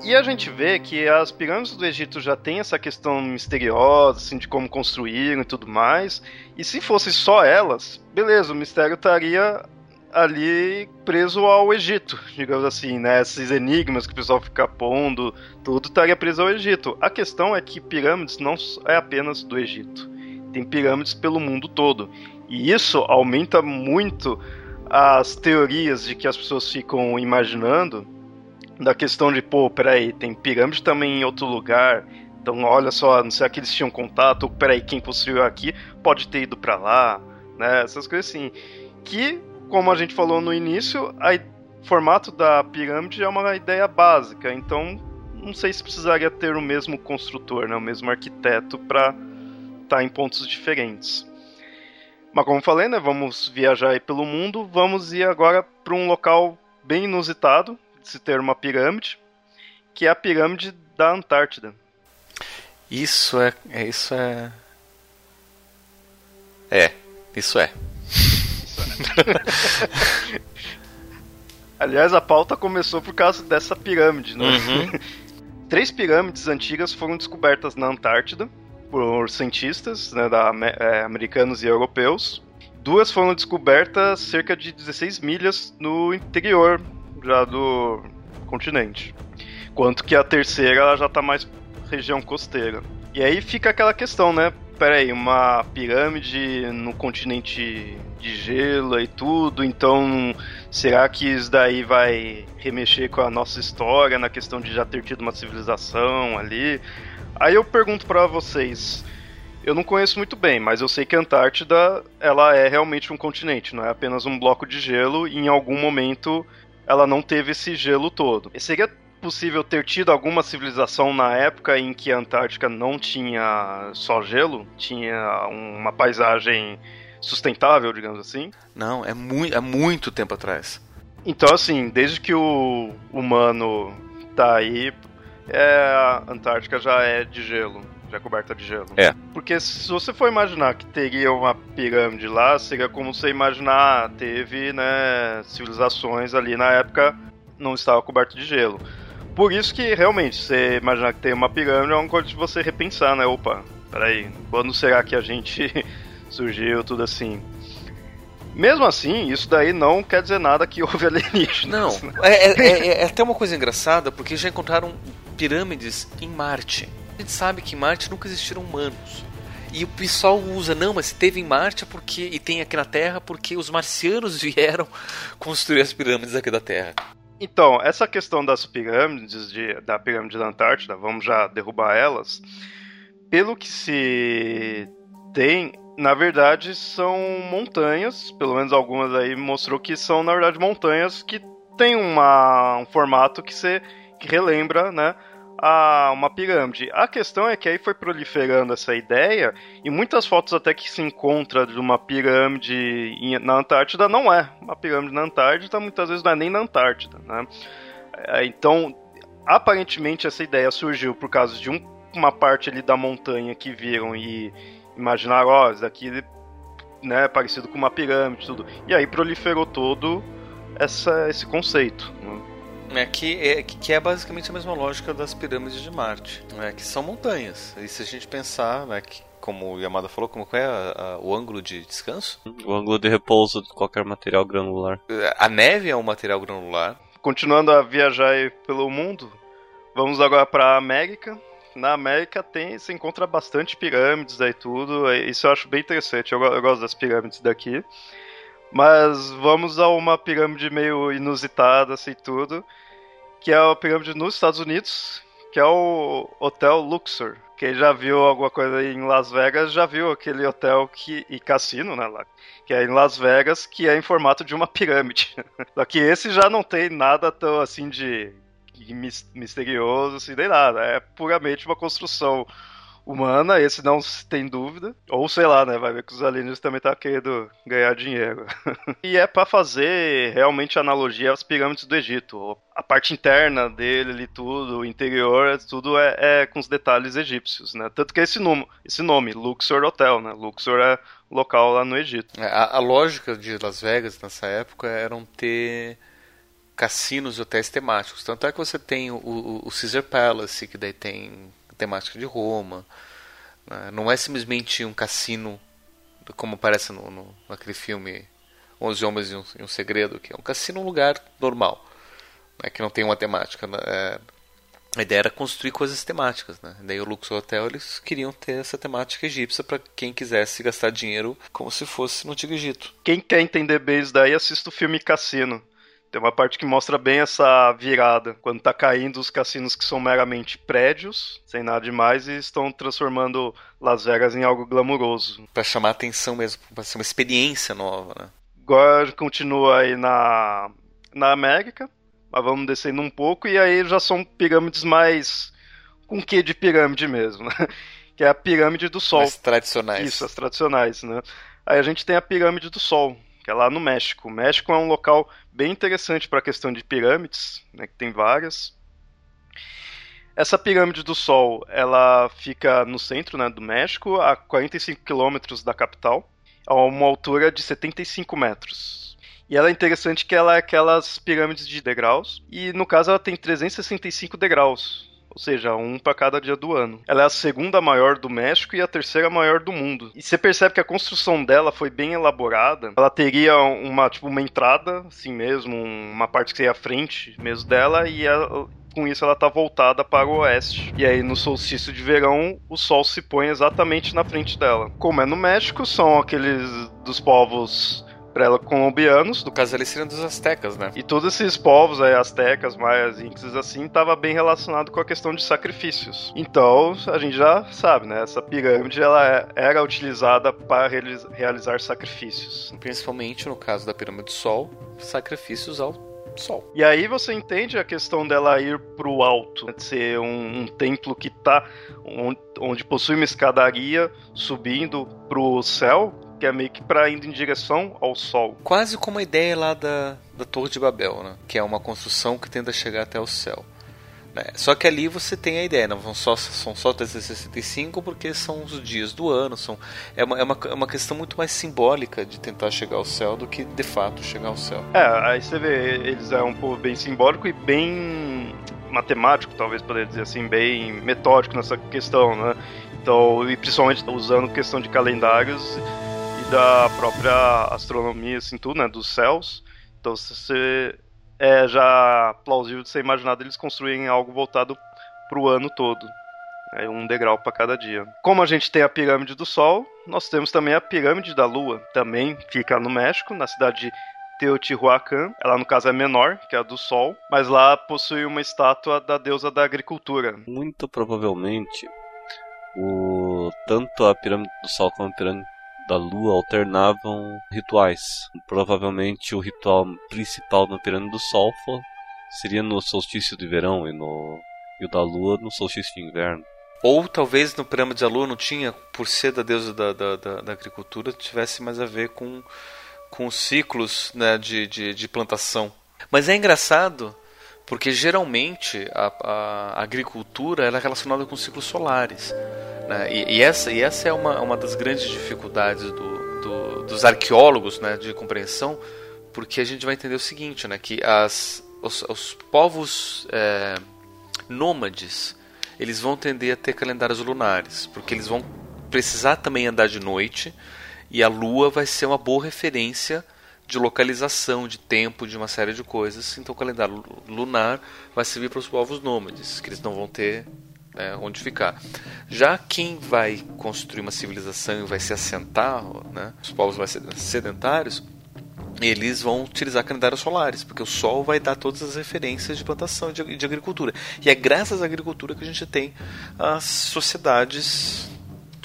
E a gente vê que as pirâmides do Egito já tem essa questão misteriosa, assim, de como construíram e tudo mais. E se fosse só elas, beleza, o mistério estaria ali preso ao Egito, digamos assim, né? Esses enigmas que o pessoal fica pondo, tudo estaria preso ao Egito. A questão é que pirâmides não é apenas do Egito. Tem pirâmides pelo mundo todo. E isso aumenta muito as teorias de que as pessoas ficam imaginando da questão de, pô, peraí, tem pirâmide também em outro lugar. Então, olha só, não sei que eles tinham contato, peraí, quem construiu aqui pode ter ido para lá, né? Essas coisas assim. Que, como a gente falou no início, o formato da pirâmide é uma ideia básica, então não sei se precisaria ter o mesmo construtor, né, o mesmo arquiteto para estar tá em pontos diferentes. Mas como falei, né, vamos viajar pelo mundo, vamos ir agora para um local bem inusitado, se ter uma pirâmide, que é a pirâmide da Antártida. Isso é, é isso é É, isso é. Isso é. Aliás, a pauta começou por causa dessa pirâmide, né? Uhum. Três pirâmides antigas foram descobertas na Antártida por cientistas né, da, é, americanos e europeus. Duas foram descobertas cerca de 16 milhas no interior já do continente. Quanto que a terceira ela já está mais região costeira. E aí fica aquela questão, né? Peraí, uma pirâmide no continente de gelo e tudo, então será que isso daí vai remexer com a nossa história na questão de já ter tido uma civilização ali? Aí eu pergunto para vocês, Eu não conheço muito bem, mas eu sei que a Antártida ela é realmente um continente, não é apenas um bloco de gelo e em algum momento ela não teve esse gelo todo. E seria possível ter tido alguma civilização na época em que a Antártica não tinha só gelo, tinha uma paisagem sustentável, digamos assim? Não, é, muito é muito tempo atrás. Então, assim, desde que o humano tá aí, é, a Antártica já é de gelo, já coberta de gelo. É. Porque se você for imaginar que teria uma pirâmide lá, seria como você imaginar, teve, né, civilizações ali na época não estava coberto de gelo. Por isso que realmente, você imaginar que tem uma pirâmide é uma coisa de você repensar, né? Opa, peraí, quando será que a gente surgiu, tudo assim. Mesmo assim, isso daí não quer dizer nada que houve alienígenas. Não, né? é, é, é, é, até uma coisa engraçada, porque já encontraram pirâmides em Marte. A gente sabe que em Marte nunca existiram humanos. E o pessoal usa, não, mas se teve em Marte porque e tem aqui na Terra porque os marcianos vieram construir as pirâmides aqui da Terra. Então, essa questão das pirâmides, de, da pirâmide da Antártida, vamos já derrubar elas. Pelo que se tem, na verdade, são montanhas, pelo menos algumas aí mostrou que são, na verdade, montanhas que tem uma, um formato que você que relembra, né, a uma pirâmide. A questão é que aí foi proliferando essa ideia e muitas fotos até que se encontra de uma pirâmide na Antártida não é uma pirâmide na Antártida, muitas vezes não é nem na Antártida, né? É, então, aparentemente essa ideia surgiu por causa de um, uma parte ali da montanha que viram e imaginaram, ó, oh, isso daqui né, parecido com uma pirâmide, tudo. E aí proliferou todo essa, esse conceito. Né? É que, é que é basicamente a mesma lógica das pirâmides de Marte, né, que são montanhas. E se a gente pensar, né, que, como o Yamada falou, como é a, a, o ângulo de descanso? O ângulo de repouso de qualquer material granular. A neve é um material granular. Continuando a viajar pelo mundo, vamos agora para a América. Na América tem, se encontra bastante pirâmides e tudo. Isso eu acho bem interessante. Eu, eu gosto das pirâmides daqui. Mas vamos a uma pirâmide meio inusitada, assim, tudo. Que é a pirâmide nos Estados Unidos, que é o Hotel Luxor. Quem já viu alguma coisa em Las Vegas já viu aquele hotel que, e cassino, né, lá, que é em Las Vegas, que é em formato de uma pirâmide. Só que esse já não tem nada tão assim de misterioso, assim, nem nada. É puramente uma construção humana, esse não tem dúvida. Ou sei lá, né? Vai ver que os alienígenas também tá querendo ganhar dinheiro. e é para fazer realmente analogia às pirâmides do Egito. A parte interna dele tudo, o interior, tudo é, é com os detalhes egípcios, né? Tanto que esse nome, esse nome, Luxor Hotel, né? Luxor é local lá no Egito. É, a, a lógica de Las Vegas nessa época eram ter cassinos e hotéis temáticos. Tanto é que você tem o, o Caesar Palace, que daí tem temática de Roma. Né? Não é simplesmente um cassino, como aparece no, no, naquele filme Onze Homens e um, e um, Segredo, que é um cassino um lugar normal, né? que não tem uma temática. Né? É, a ideia era construir coisas temáticas, né? Daí o Luxor Hotel eles queriam ter essa temática egípcia para quem quisesse gastar dinheiro como se fosse no Antigo Egito. Quem quer entender bem isso daí, assista o filme Cassino. Tem uma parte que mostra bem essa virada, quando tá caindo os cassinos que são meramente prédios, sem nada demais, e estão transformando Las Vegas em algo glamuroso. Para chamar atenção mesmo, para ser uma experiência nova, né? Agora continua aí na, na América, mas vamos descendo um pouco, e aí já são pirâmides mais. com que de pirâmide mesmo, né? Que é a pirâmide do Sol. As tradicionais. Isso, as tradicionais, né? Aí a gente tem a pirâmide do Sol, que é lá no México. O México é um local bem interessante para a questão de pirâmides, né, que tem várias. Essa pirâmide do Sol, ela fica no centro né, do México, a 45 quilômetros da capital, a uma altura de 75 metros. E ela é interessante que ela é aquelas pirâmides de degraus, e no caso ela tem 365 degraus ou seja, um para cada dia do ano. Ela é a segunda maior do México e a terceira maior do mundo. E você percebe que a construção dela foi bem elaborada. Ela teria uma tipo uma entrada, assim mesmo, uma parte que seria a frente mesmo dela e a, com isso ela está voltada para o oeste. E aí no solstício de verão o sol se põe exatamente na frente dela. Como é no México, são aqueles dos povos pré-colombianos. No caso ali seriam dos astecas, né? E todos esses povos, aí, astecas, maias, incas, assim, estava bem relacionado com a questão de sacrifícios. Então, a gente já sabe, né? Essa pirâmide, ela é, era utilizada para realizar sacrifícios. Principalmente no caso da pirâmide do Sol, sacrifícios ao Sol. E aí você entende a questão dela ir pro alto, né? de ser um, um templo que tá onde, onde, possui uma escadaria subindo pro céu, que é meio que para indo em direção ao sol. Quase como a ideia lá da, da Torre de Babel, né? Que é uma construção que tenta chegar até o céu. Né? Só que ali você tem a ideia, não são só, são só 365 porque são os dias do ano, são, é, uma, é, uma, é uma questão muito mais simbólica de tentar chegar ao céu do que de fato chegar ao céu. É, aí você vê, eles é um povo bem simbólico e bem matemático, talvez poderia dizer assim, bem metódico nessa questão, né? Então, e principalmente usando questão de calendários da própria astronomia, assim, tudo, né? Dos céus. Então, você é já plausível de ser imaginado eles construírem algo voltado para o ano todo. É um degrau para cada dia. Como a gente tem a pirâmide do Sol, nós temos também a pirâmide da Lua. Também fica no México, na cidade de Teotihuacan. Ela, no caso, é menor que a do Sol, mas lá possui uma estátua da deusa da agricultura. Muito provavelmente, o tanto a pirâmide do Sol como a pirâmide da lua alternavam rituais. Provavelmente o ritual principal na pirâmide do Sol seria no solstício de verão e, no, e o da lua no solstício de inverno. Ou talvez no pirâmide da lua não tinha, por ser da deusa da, da, da, da agricultura, tivesse mais a ver com, com os ciclos né, de, de, de plantação. Mas é engraçado porque geralmente a, a, agricultura é relacionada com ciclos solares. Né? E, e, essa, e essa é uma, uma das grandes dificuldades do, do, dos arqueólogos né, de compreensão, porque a gente vai entender o seguinte, né, que as, os, os povos é, nômades eles vão tender a ter calendários lunares, porque eles vão precisar também andar de noite e a lua vai ser uma boa referência de localização, de tempo, de uma série de coisas. Então o calendário lunar vai servir para os povos nômades, que eles não vão ter né, onde ficar. Já quem vai construir uma civilização e vai se assentar, né, os povos mais sedentários, eles vão utilizar calendários solares, porque o Sol vai dar todas as referências de plantação e de, de agricultura. E é graças à agricultura que a gente tem as sociedades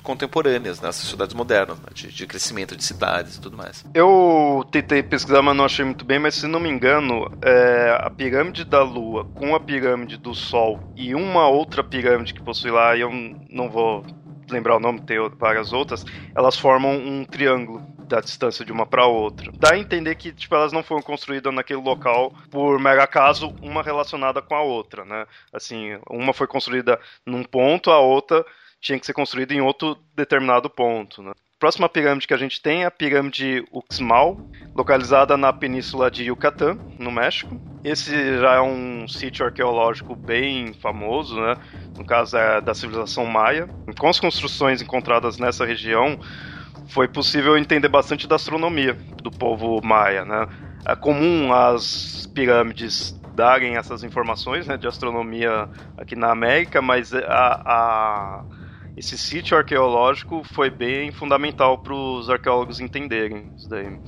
contemporâneas, nas né, sociedades modernas, né, de, de, crescimento de cidades e tudo mais. Eu tentei pesquisar, mas não achei muito bem, mas se não me engano, é, a pirâmide da Lua com a pirâmide do Sol e uma outra pirâmide que possui lá, eu não vou lembrar o nome, tem várias outras, elas formam um triângulo da distância de uma para outra. Dá a entender que tipo, elas não foram construídas naquele local por mero acaso, uma relacionada com a outra, né? Assim, uma foi construída num ponto, a outra tinha que ser construído em outro determinado ponto. Né? Próxima pirâmide que a gente tem é a pirâmide Uxmal, localizada na península de Yucatán, no México. Esse já é um sítio arqueológico bem famoso, né? no caso é da civilização maia. Com as construções encontradas nessa região, foi possível entender bastante da astronomia do povo maia. Né? É comum as pirâmides darem essas informações né, de astronomia aqui na América, mas a, a esse sítio arqueológico foi bem fundamental para os arqueólogos entenderem isso daí.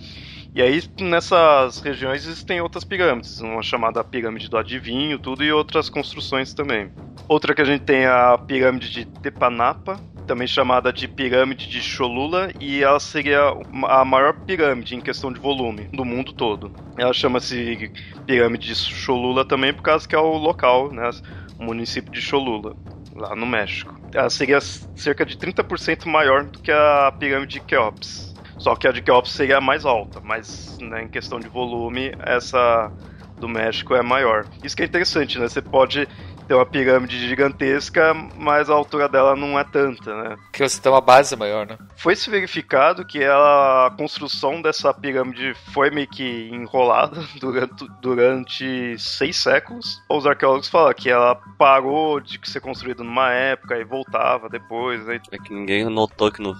E aí, nessas regiões existem outras pirâmides, uma chamada Pirâmide do Adivinho, tudo, e outras construções também. Outra que a gente tem é a Pirâmide de Tepanapa, também chamada de Pirâmide de Cholula, e ela seria a maior pirâmide em questão de volume do mundo todo. Ela chama-se Pirâmide de Cholula também por causa que é o local, né, o município de Cholula lá no México. Ela seria cerca de 30% maior do que a pirâmide de Keops. Só que a de Keops seria mais alta, mas né, em questão de volume, essa do México é maior. Isso que é interessante, né? Você pode tem uma pirâmide gigantesca, mas a altura dela não é tanta, né? Que você tem uma base maior, né? Foi se verificado que ela, a construção dessa pirâmide foi meio que enrolada durante, durante seis séculos. Os arqueólogos falam que ela parou de ser construída numa época e voltava depois. Né? É que ninguém notou que no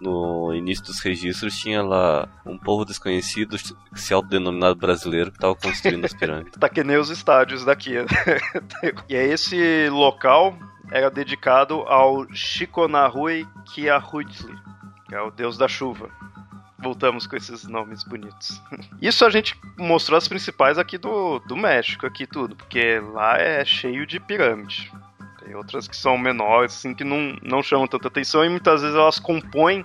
no início dos registros tinha lá um povo desconhecido, se autodenominado brasileiro, que estava construindo as pirâmides. tá que nem os estádios daqui. Né? e é esse local era dedicado ao Shikonahui Kiahuitli, que é o deus da chuva. Voltamos com esses nomes bonitos. Isso a gente mostrou as principais aqui do, do México, aqui tudo, porque lá é cheio de pirâmide. Tem outras que são menores, assim, que não, não chamam tanta atenção e muitas vezes elas compõem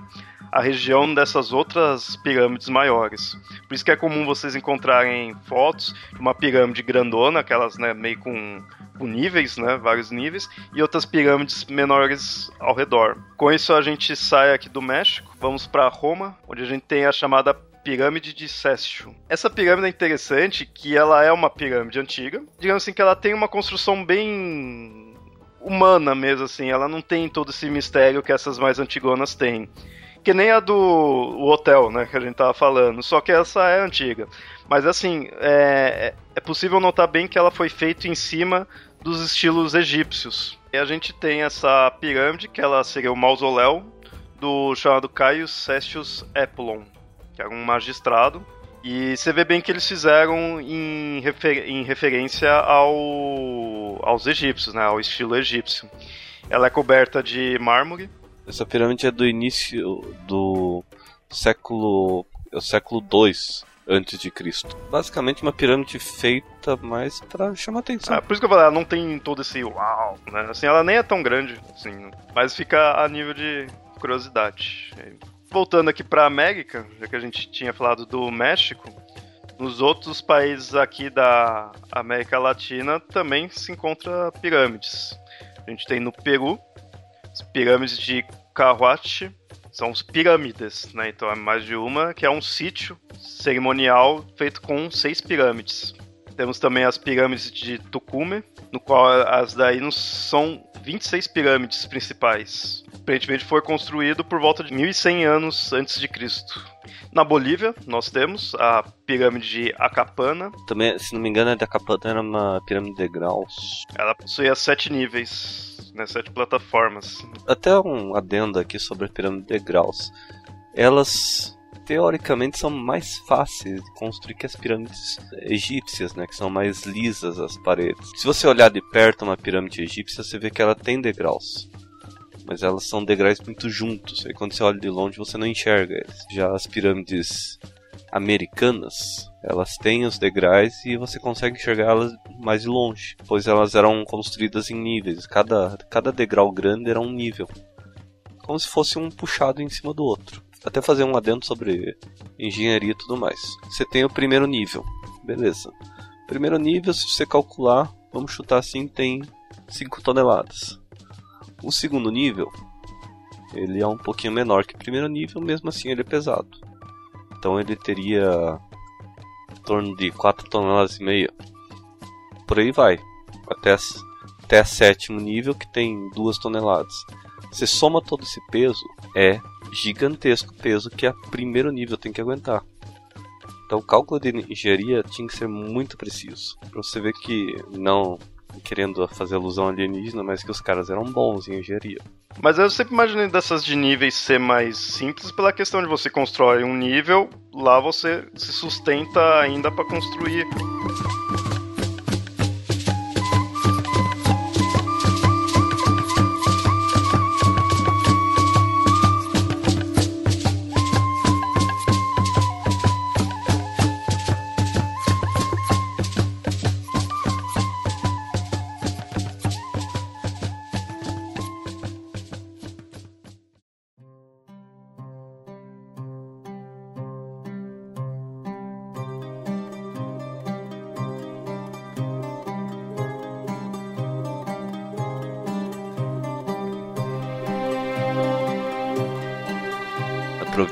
a região dessas outras pirâmides maiores. Por isso que é comum vocês encontrarem fotos de uma pirâmide grandona, aquelas né, meio com, com níveis, né, vários níveis, e outras pirâmides menores ao redor. Com isso a gente sai aqui do México, vamos para Roma, onde a gente tem a chamada pirâmide de Cécio. Essa pirâmide é interessante que ela é uma pirâmide antiga, digamos assim que ela tem uma construção bem humana mesmo assim, ela não tem todo esse mistério que essas mais antigonas têm que nem a do hotel, né, que a gente tava falando, só que essa é antiga. Mas assim, é, é possível notar bem que ela foi feita em cima dos estilos egípcios. E a gente tem essa pirâmide, que ela seria o mausoléu do chamado Caio Cestius Epulon, que era um magistrado. E você vê bem que eles fizeram em, refer em referência ao, aos egípcios, né, ao estilo egípcio. Ela é coberta de mármore, essa pirâmide é do início do século, é o século 2 antes de Cristo. Basicamente uma pirâmide feita mais para chamar atenção. Ah, por isso que eu falei, ela não tem todo esse uau, né? Assim, ela nem é tão grande, assim, mas fica a nível de curiosidade. Voltando aqui para América, já que a gente tinha falado do México, nos outros países aqui da América Latina também se encontra pirâmides. A gente tem no Peru, as pirâmides de Carhuache são os pirâmides, né? Então é mais de uma, que é um sítio cerimonial feito com seis pirâmides. Temos também as pirâmides de Tucume, no qual as daí são 26 pirâmides principais. Aparentemente foi construído por volta de 1100 anos antes de Cristo. Na Bolívia, nós temos a pirâmide de Acapana. Também, se não me engano, a de Acapana era uma pirâmide de graus. Ela possuía sete níveis né, sete plataformas. Até um adendo aqui sobre a pirâmide de graus. Elas teoricamente são mais fáceis de construir que as pirâmides egípcias, né, que são mais lisas as paredes. Se você olhar de perto uma pirâmide egípcia, você vê que ela tem degraus. Mas elas são degraus muito juntos. Aí quando você olha de longe, você não enxerga eles. Já as pirâmides americanas, elas têm os degraus e você consegue enxergá-las mais de longe, pois elas eram construídas em níveis. Cada, cada degrau grande era um nível, como se fosse um puxado em cima do outro. Até fazer um adendo sobre engenharia e tudo mais. Você tem o primeiro nível, beleza. Primeiro nível, se você calcular, vamos chutar assim, tem 5 toneladas. O segundo nível, ele é um pouquinho menor que o primeiro nível, mesmo assim ele é pesado. Então ele teria em torno de 4 toneladas e meia. Por aí vai. Até, até sétimo nível que tem 2 toneladas. Você soma todo esse peso, é gigantesco o peso que a primeiro nível tem que aguentar. Então o cálculo de engenharia tinha que ser muito preciso. Pra você ver que não querendo fazer alusão alienígena, mas que os caras eram bons em engenharia. Mas eu sempre imaginei dessas de níveis ser mais simples pela questão de você constrói um nível, lá você se sustenta ainda para construir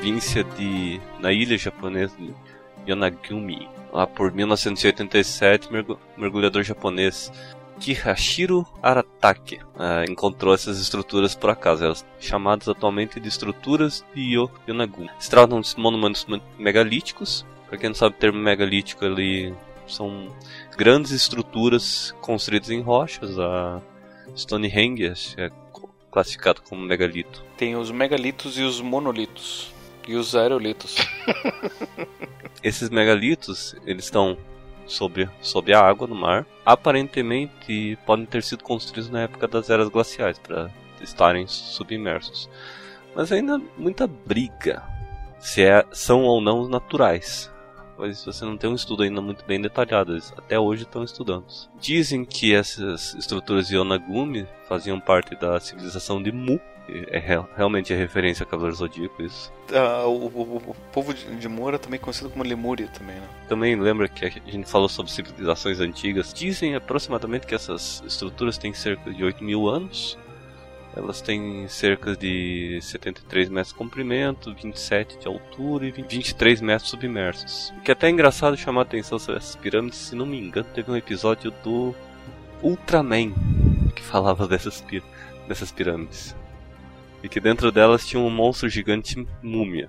província de. na ilha japonesa de Yonaguni. Lá por 1987, mergulhador japonês Kihashiro Aratake uh, encontrou essas estruturas por acaso, elas chamadas atualmente de estruturas de Yonaguni. Se tratam de monumentos megalíticos, para quem não sabe o termo megalítico ali são grandes estruturas construídas em rochas, a Stonehenge é classificado como megalito. Tem os megalitos e os monolitos. E os aerolitos. Esses megalitos, eles estão sobre, sobre a água no mar. Aparentemente podem ter sido construídos na época das eras glaciais para estarem submersos. Mas ainda muita briga se é, são ou não naturais. Mas você não tem um estudo ainda muito bem detalhado, eles até hoje estão estudando. Dizem que essas estruturas de Onagumi faziam parte da civilização de Mu, é realmente a referência a Cavaleiro Zodíaco isso. Uh, o, o, o, povo de, Moura também conhecido como Lemúria também, né? Também lembra que a gente falou sobre civilizações antigas. Dizem aproximadamente que essas estruturas têm cerca de 8 mil anos. Elas têm cerca de 73 metros de comprimento, 27 de altura e 23 metros submersos. O que é até engraçado chamar a atenção sobre essas pirâmides, se não me engano, teve um episódio do Ultraman que falava dessas, dessas pirâmides e que dentro delas tinha um monstro gigante múmia.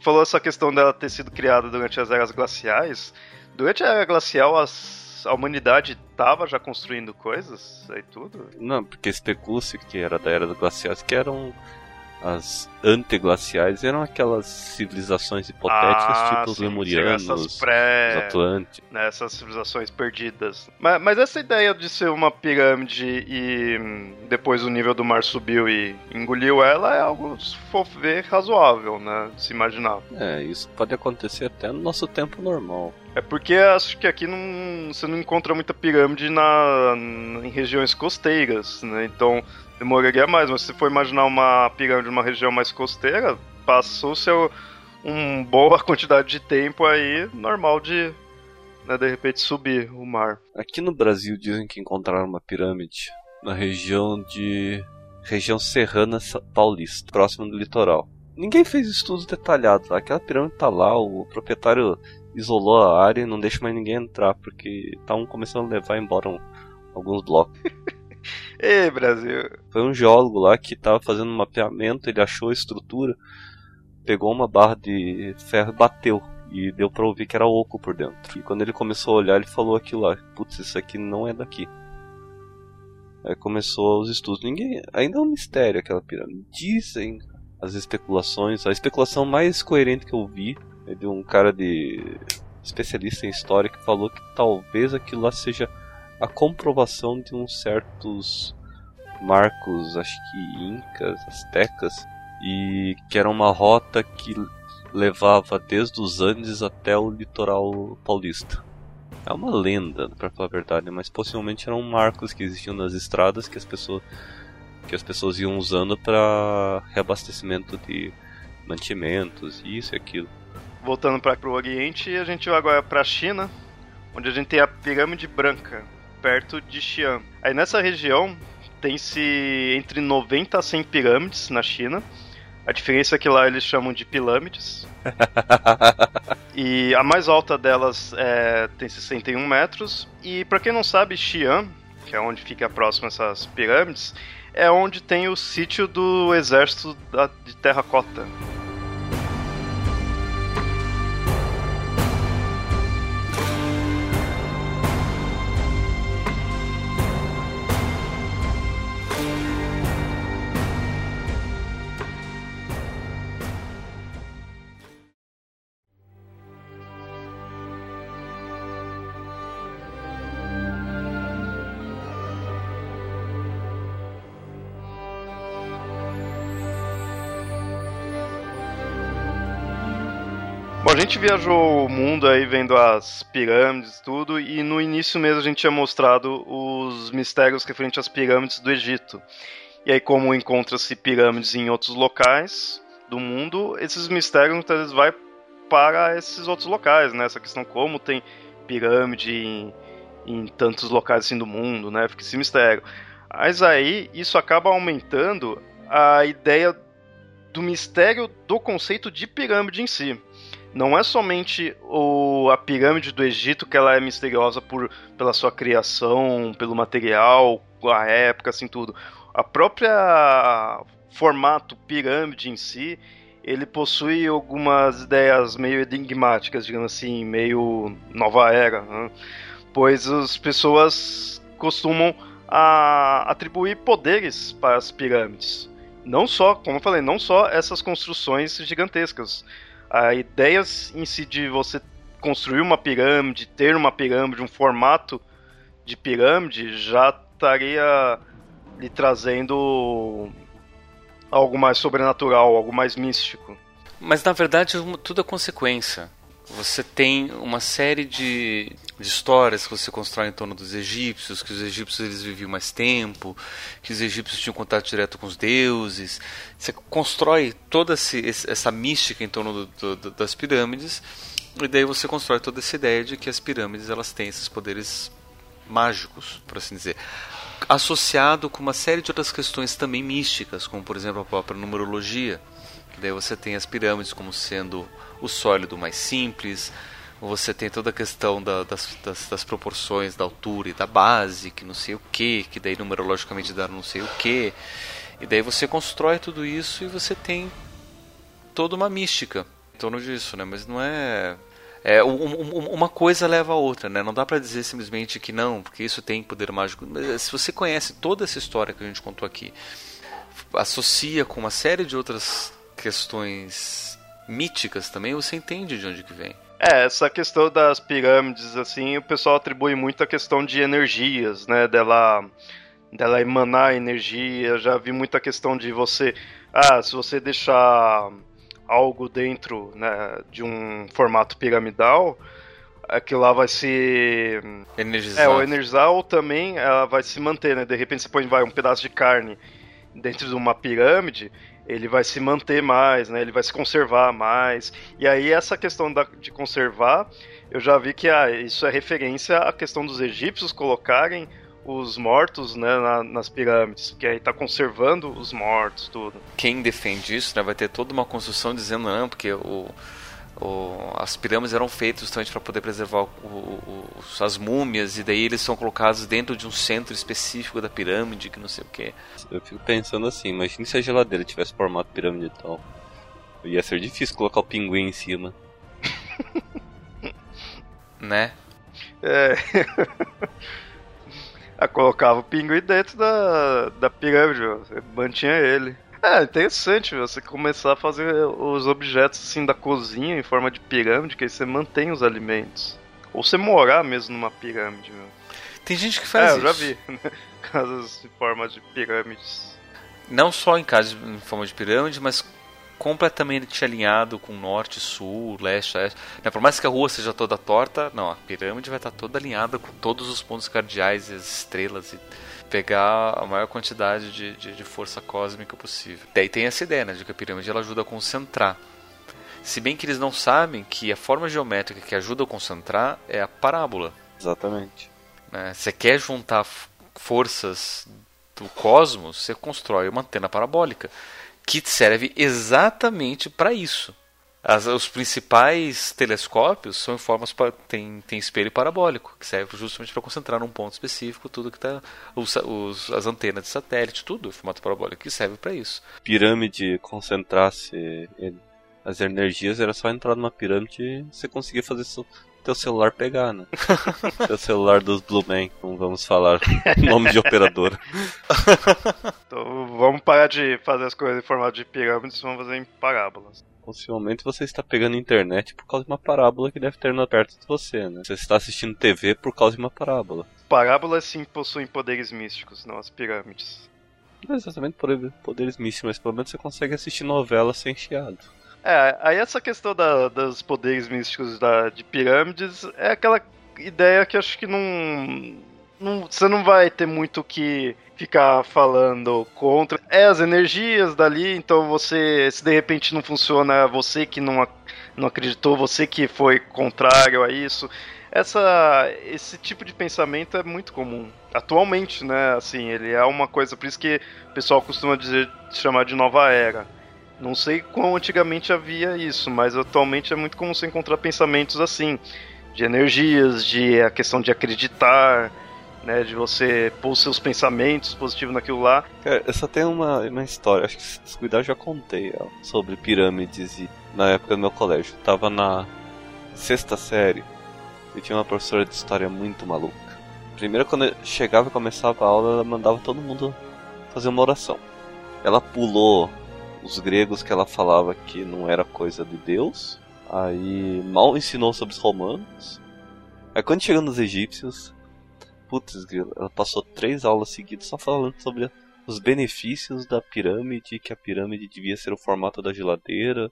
Falou essa questão dela ter sido criada durante as eras glaciais. Durante a era glacial, as, a humanidade estava já construindo coisas e tudo? Não, porque especula-se que era da era dos glaciais, que eram as anteglaciais eram aquelas civilizações hipotéticas, ah, tipo os lemurianos, os Atlânticos. Né, essas civilizações perdidas. Mas, mas, essa ideia de ser uma pirâmide e hum, depois o nível do mar subiu e engoliu ela é algo, se for ver, razoável, né? Se imaginar. É, isso pode acontecer até no nosso tempo normal. É porque acho que aqui não, você não encontra muita pirâmide na, em regiões costeiras, né? Então demoraria mais, mas se for imaginar uma pirâmide numa região mais costeira, passou seu uma boa quantidade de tempo aí, normal de né, de repente subir o mar. Aqui no Brasil dizem que encontraram uma pirâmide na região de região serrana paulista, próximo do litoral. Ninguém fez estudos detalhados. Aquela pirâmide tá lá, o proprietário isolou a área e não deixa mais ninguém entrar porque estavam começando a levar embora um, alguns blocos. Ei, Brasil. Foi um geólogo lá que estava fazendo um mapeamento, ele achou a estrutura, pegou uma barra de ferro e bateu. E deu pra ouvir que era oco por dentro. E quando ele começou a olhar, ele falou aquilo lá: Putz, isso aqui não é daqui. Aí começou os estudos. Ninguém. Ainda é um mistério aquela pirâmide. Dizem as especulações. A especulação mais coerente que eu vi é de um cara de. especialista em história que falou que talvez aquilo lá seja a comprovação de uns certos marcos, acho que incas, astecas, e que era uma rota que levava desde os Andes até o litoral paulista. É uma lenda, para falar a verdade, mas possivelmente eram marcos que existiam nas estradas que as pessoas que as pessoas iam usando para reabastecimento de mantimentos, isso e aquilo. Voltando para o Oriente, a gente vai agora para a China, onde a gente tem a pirâmide branca, perto de Xi'an. Aí nessa região tem-se entre 90 a 100 pirâmides na China. A diferença é que lá eles chamam de pirâmides. e a mais alta delas é, tem 61 metros. E para quem não sabe, Xi'an, que é onde fica próximo essas pirâmides, é onde tem o sítio do exército da, de terracota. Viajou o mundo aí vendo as pirâmides tudo, e no início mesmo a gente tinha mostrado os mistérios referentes às pirâmides do Egito. E aí, como encontra-se pirâmides em outros locais do mundo, esses mistérios muitas vezes vai para esses outros locais, né? Essa questão como tem pirâmide em, em tantos locais assim do mundo, né? Fica esse mistério. Mas aí isso acaba aumentando a ideia do mistério do conceito de pirâmide em si não é somente o, a pirâmide do Egito que ela é misteriosa por, pela sua criação, pelo material, a época, assim tudo. A própria formato pirâmide em si, ele possui algumas ideias meio enigmáticas, digamos assim, meio nova era, né? pois as pessoas costumam a, atribuir poderes para as pirâmides. Não só, como eu falei, não só essas construções gigantescas, a ideia em si de você construir uma pirâmide, ter uma pirâmide, um formato de pirâmide, já estaria lhe trazendo algo mais sobrenatural, algo mais místico. Mas na verdade tudo é consequência. Você tem uma série de, de histórias que você constrói em torno dos egípcios, que os egípcios eles viviam mais tempo, que os egípcios tinham contato direto com os deuses. Você constrói toda essa mística em torno do, do, das pirâmides, e daí você constrói toda essa ideia de que as pirâmides elas têm esses poderes mágicos, por assim dizer associado com uma série de outras questões também místicas, como por exemplo a própria numerologia. Daí você tem as pirâmides como sendo o sólido mais simples, você tem toda a questão da, das, das, das, proporções da altura e da base, que não sei o que, que daí numerologicamente dá não sei o que. E daí você constrói tudo isso e você tem toda uma mística em torno disso, né? Mas não é é, um, um, uma coisa leva a outra, né? Não dá para dizer simplesmente que não, porque isso tem poder mágico. Mas eh, se você conhece toda essa história que a gente contou aqui, associa com uma série de outras questões míticas também, você entende de onde que vem. É, essa questão das pirâmides, assim, o pessoal atribui muito a questão de energias, né? Dela, dela emanar energia. Já vi muita questão de você. Ah, se você deixar algo dentro né, de um formato piramidal, aquilo lá vai se energizar. É, o energizar ou também ela vai se manter, né? De repente você põe vai, um pedaço de carne dentro de uma pirâmide, ele vai se manter mais, né? Ele vai se conservar mais. E aí essa questão da, de conservar, eu já vi que ah, isso é referência à questão dos egípcios colocarem os mortos né, na, nas pirâmides, que aí está conservando os mortos, tudo. Quem defende isso né, vai ter toda uma construção dizendo não, porque o, o, as pirâmides eram feitas justamente para poder preservar o, as múmias, e daí eles são colocados dentro de um centro específico da pirâmide, que não sei o que. Eu fico pensando assim, imagine se a geladeira tivesse formato pirâmide e tal. Ia ser difícil colocar o pinguim em cima. né? É. Ah, colocava o pinguim dentro da, da pirâmide, você mantinha ele. É interessante você começar a fazer os objetos assim da cozinha em forma de pirâmide, que aí você mantém os alimentos. Ou você morar mesmo numa pirâmide, meu. Tem gente que faz é, isso. eu já vi. Casas em forma de pirâmides. Não só em casas em forma de pirâmide, mas completamente alinhado com norte, sul, leste, oeste. Né? Por mais que a rua seja toda torta, não, a pirâmide vai estar toda alinhada com todos os pontos cardeais e as estrelas e pegar a maior quantidade de, de, de força cósmica possível. Daí tem essa ideia né, de que a pirâmide ela ajuda a concentrar. Se bem que eles não sabem que a forma geométrica que ajuda a concentrar é a parábola. Exatamente. Né? Você quer juntar forças do cosmos, você constrói uma antena parabólica que serve exatamente para isso. As, os principais telescópios são em formas tem, tem espelho parabólico que serve justamente para concentrar num ponto específico tudo que está as antenas de satélite tudo em formato parabólico que serve para isso. Pirâmide concentrasse as energias era só entrar numa pirâmide e você conseguia fazer isso teu celular pegar, né? teu celular dos Blue Man, não vamos falar nome de operadora. então vamos parar de fazer as coisas em formato de pirâmides e vamos fazer em parábolas. Possivelmente você está pegando internet por causa de uma parábola que deve ter perto de você, né? Você está assistindo TV por causa de uma parábola. Parábolas sim possuem poderes místicos, não as pirâmides. Não exatamente poderes místicos, mas pelo menos você consegue assistir novela sem chiado. É, aí essa questão da, dos poderes místicos da, de pirâmides é aquela ideia que acho que não, não. Você não vai ter muito que ficar falando contra. É as energias dali, então você. Se de repente não funciona, você que não, não acreditou, você que foi contrário a isso. Essa, esse tipo de pensamento é muito comum. Atualmente, né? Assim, ele é uma coisa. Por isso que o pessoal costuma dizer, chamar de nova era não sei quão antigamente havia isso, mas atualmente é muito comum você encontrar pensamentos assim, de energias, de a questão de acreditar, né, de você pôr os seus pensamentos positivos naquilo lá. Cara, eu só tenho uma, uma história, acho que se cuidar já contei ó, sobre pirâmides e na época do meu colégio. Eu tava na sexta série e tinha uma professora de história muito maluca. Primeiro quando eu chegava e começava a aula, ela mandava todo mundo fazer uma oração. Ela pulou os gregos que ela falava que não era coisa de Deus. Aí mal ensinou sobre os romanos. Aí quando chegou nos egípcios, putz, ela passou três aulas seguidas só falando sobre os benefícios da pirâmide, que a pirâmide devia ser o formato da geladeira,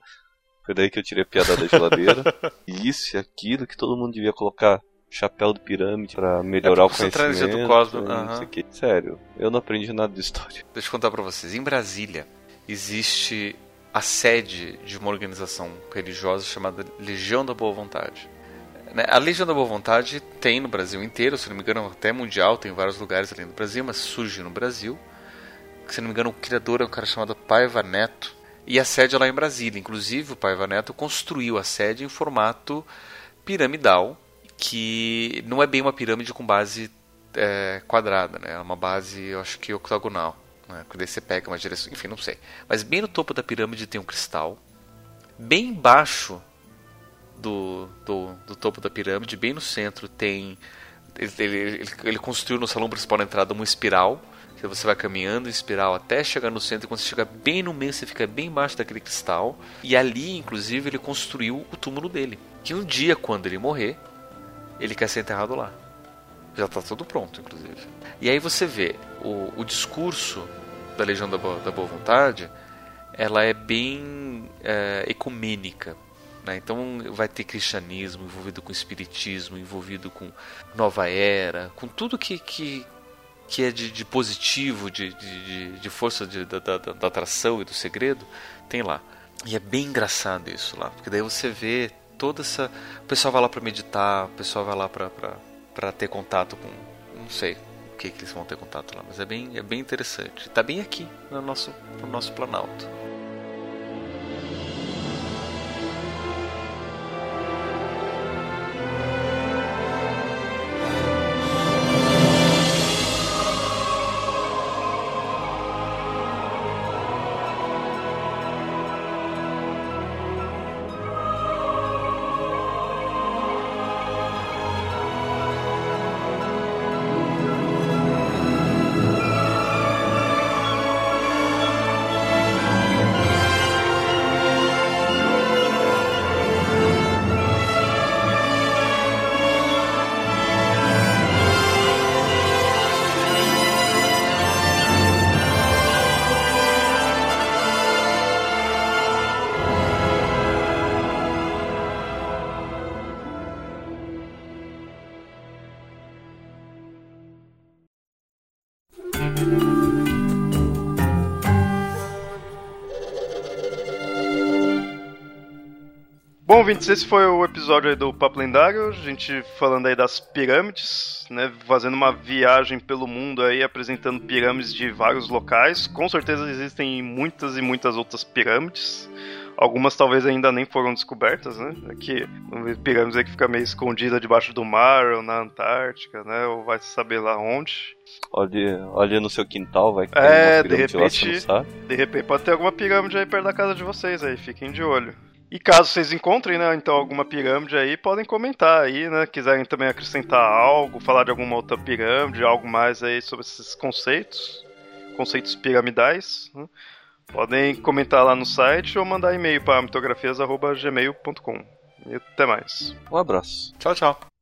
Foi daí que eu tirei a piada da geladeira. isso e aquilo que todo mundo devia colocar chapéu de pirâmide para melhorar é o conhecimento. do Cosmo. Uhum. Sério, eu não aprendi nada de história. Deixa eu contar para vocês. Em Brasília existe a sede de uma organização religiosa chamada Legião da Boa Vontade. Né, a Legião da Boa Vontade tem no Brasil inteiro, se não me engano, até mundial, tem vários lugares além do Brasil, mas surge no Brasil. Se não me engano, o criador é um cara chamado Paiva Neto. E a sede é lá em Brasília. Inclusive, o Paiva Neto construiu a sede em formato piramidal, que não é bem uma pirâmide com base é, quadrada, né? É uma base, eu acho que octagonal. Né? Quando você pega uma direção, enfim, não sei. Mas bem no topo da pirâmide tem um cristal. Bem embaixo do, do, do topo da pirâmide, bem no centro, tem. Ele, ele, ele construiu no salão principal da entrada uma espiral. Que você vai caminhando em espiral até chegar no centro. E quando você chega bem no meio, você fica bem embaixo daquele cristal. E ali, inclusive, ele construiu o túmulo dele. Que um dia, quando ele morrer, ele quer ser enterrado lá. Já está tudo pronto, inclusive. E aí você vê o, o discurso da Legião da Boa, da Boa Vontade, ela é bem é, ecumênica. Né? Então vai ter cristianismo envolvido com espiritismo, envolvido com nova era, com tudo que, que, que é de, de positivo, de, de, de força de, da, da, da atração e do segredo, tem lá. E é bem engraçado isso lá, porque daí você vê toda essa. O pessoal vai lá para meditar, o pessoal vai lá para ter contato com. Não sei o que, que eles vão ter contato lá, mas é bem, é bem interessante. Está bem aqui no nosso, no nosso Planalto. Bom, ouvintes, esse foi o episódio do Papo Lendário, a gente falando aí das pirâmides, né, fazendo uma viagem pelo mundo aí, apresentando pirâmides de vários locais. Com certeza existem muitas e muitas outras pirâmides. Algumas talvez ainda nem foram descobertas, né? Aqui, pirâmides aí que fica meio escondida debaixo do mar ou na Antártica, né? Ou vai saber lá onde. Olhe, olhe no seu quintal, vai que é, de repente, de repente pode ter alguma pirâmide aí perto da casa de vocês aí, fiquem de olho. E caso vocês encontrem, né, então alguma pirâmide aí, podem comentar aí, né, quiserem também acrescentar algo, falar de alguma outra pirâmide, algo mais aí sobre esses conceitos, conceitos piramidais, né? Podem comentar lá no site ou mandar e-mail para mitografias@gmail.com. E até mais. Um abraço. Tchau, tchau.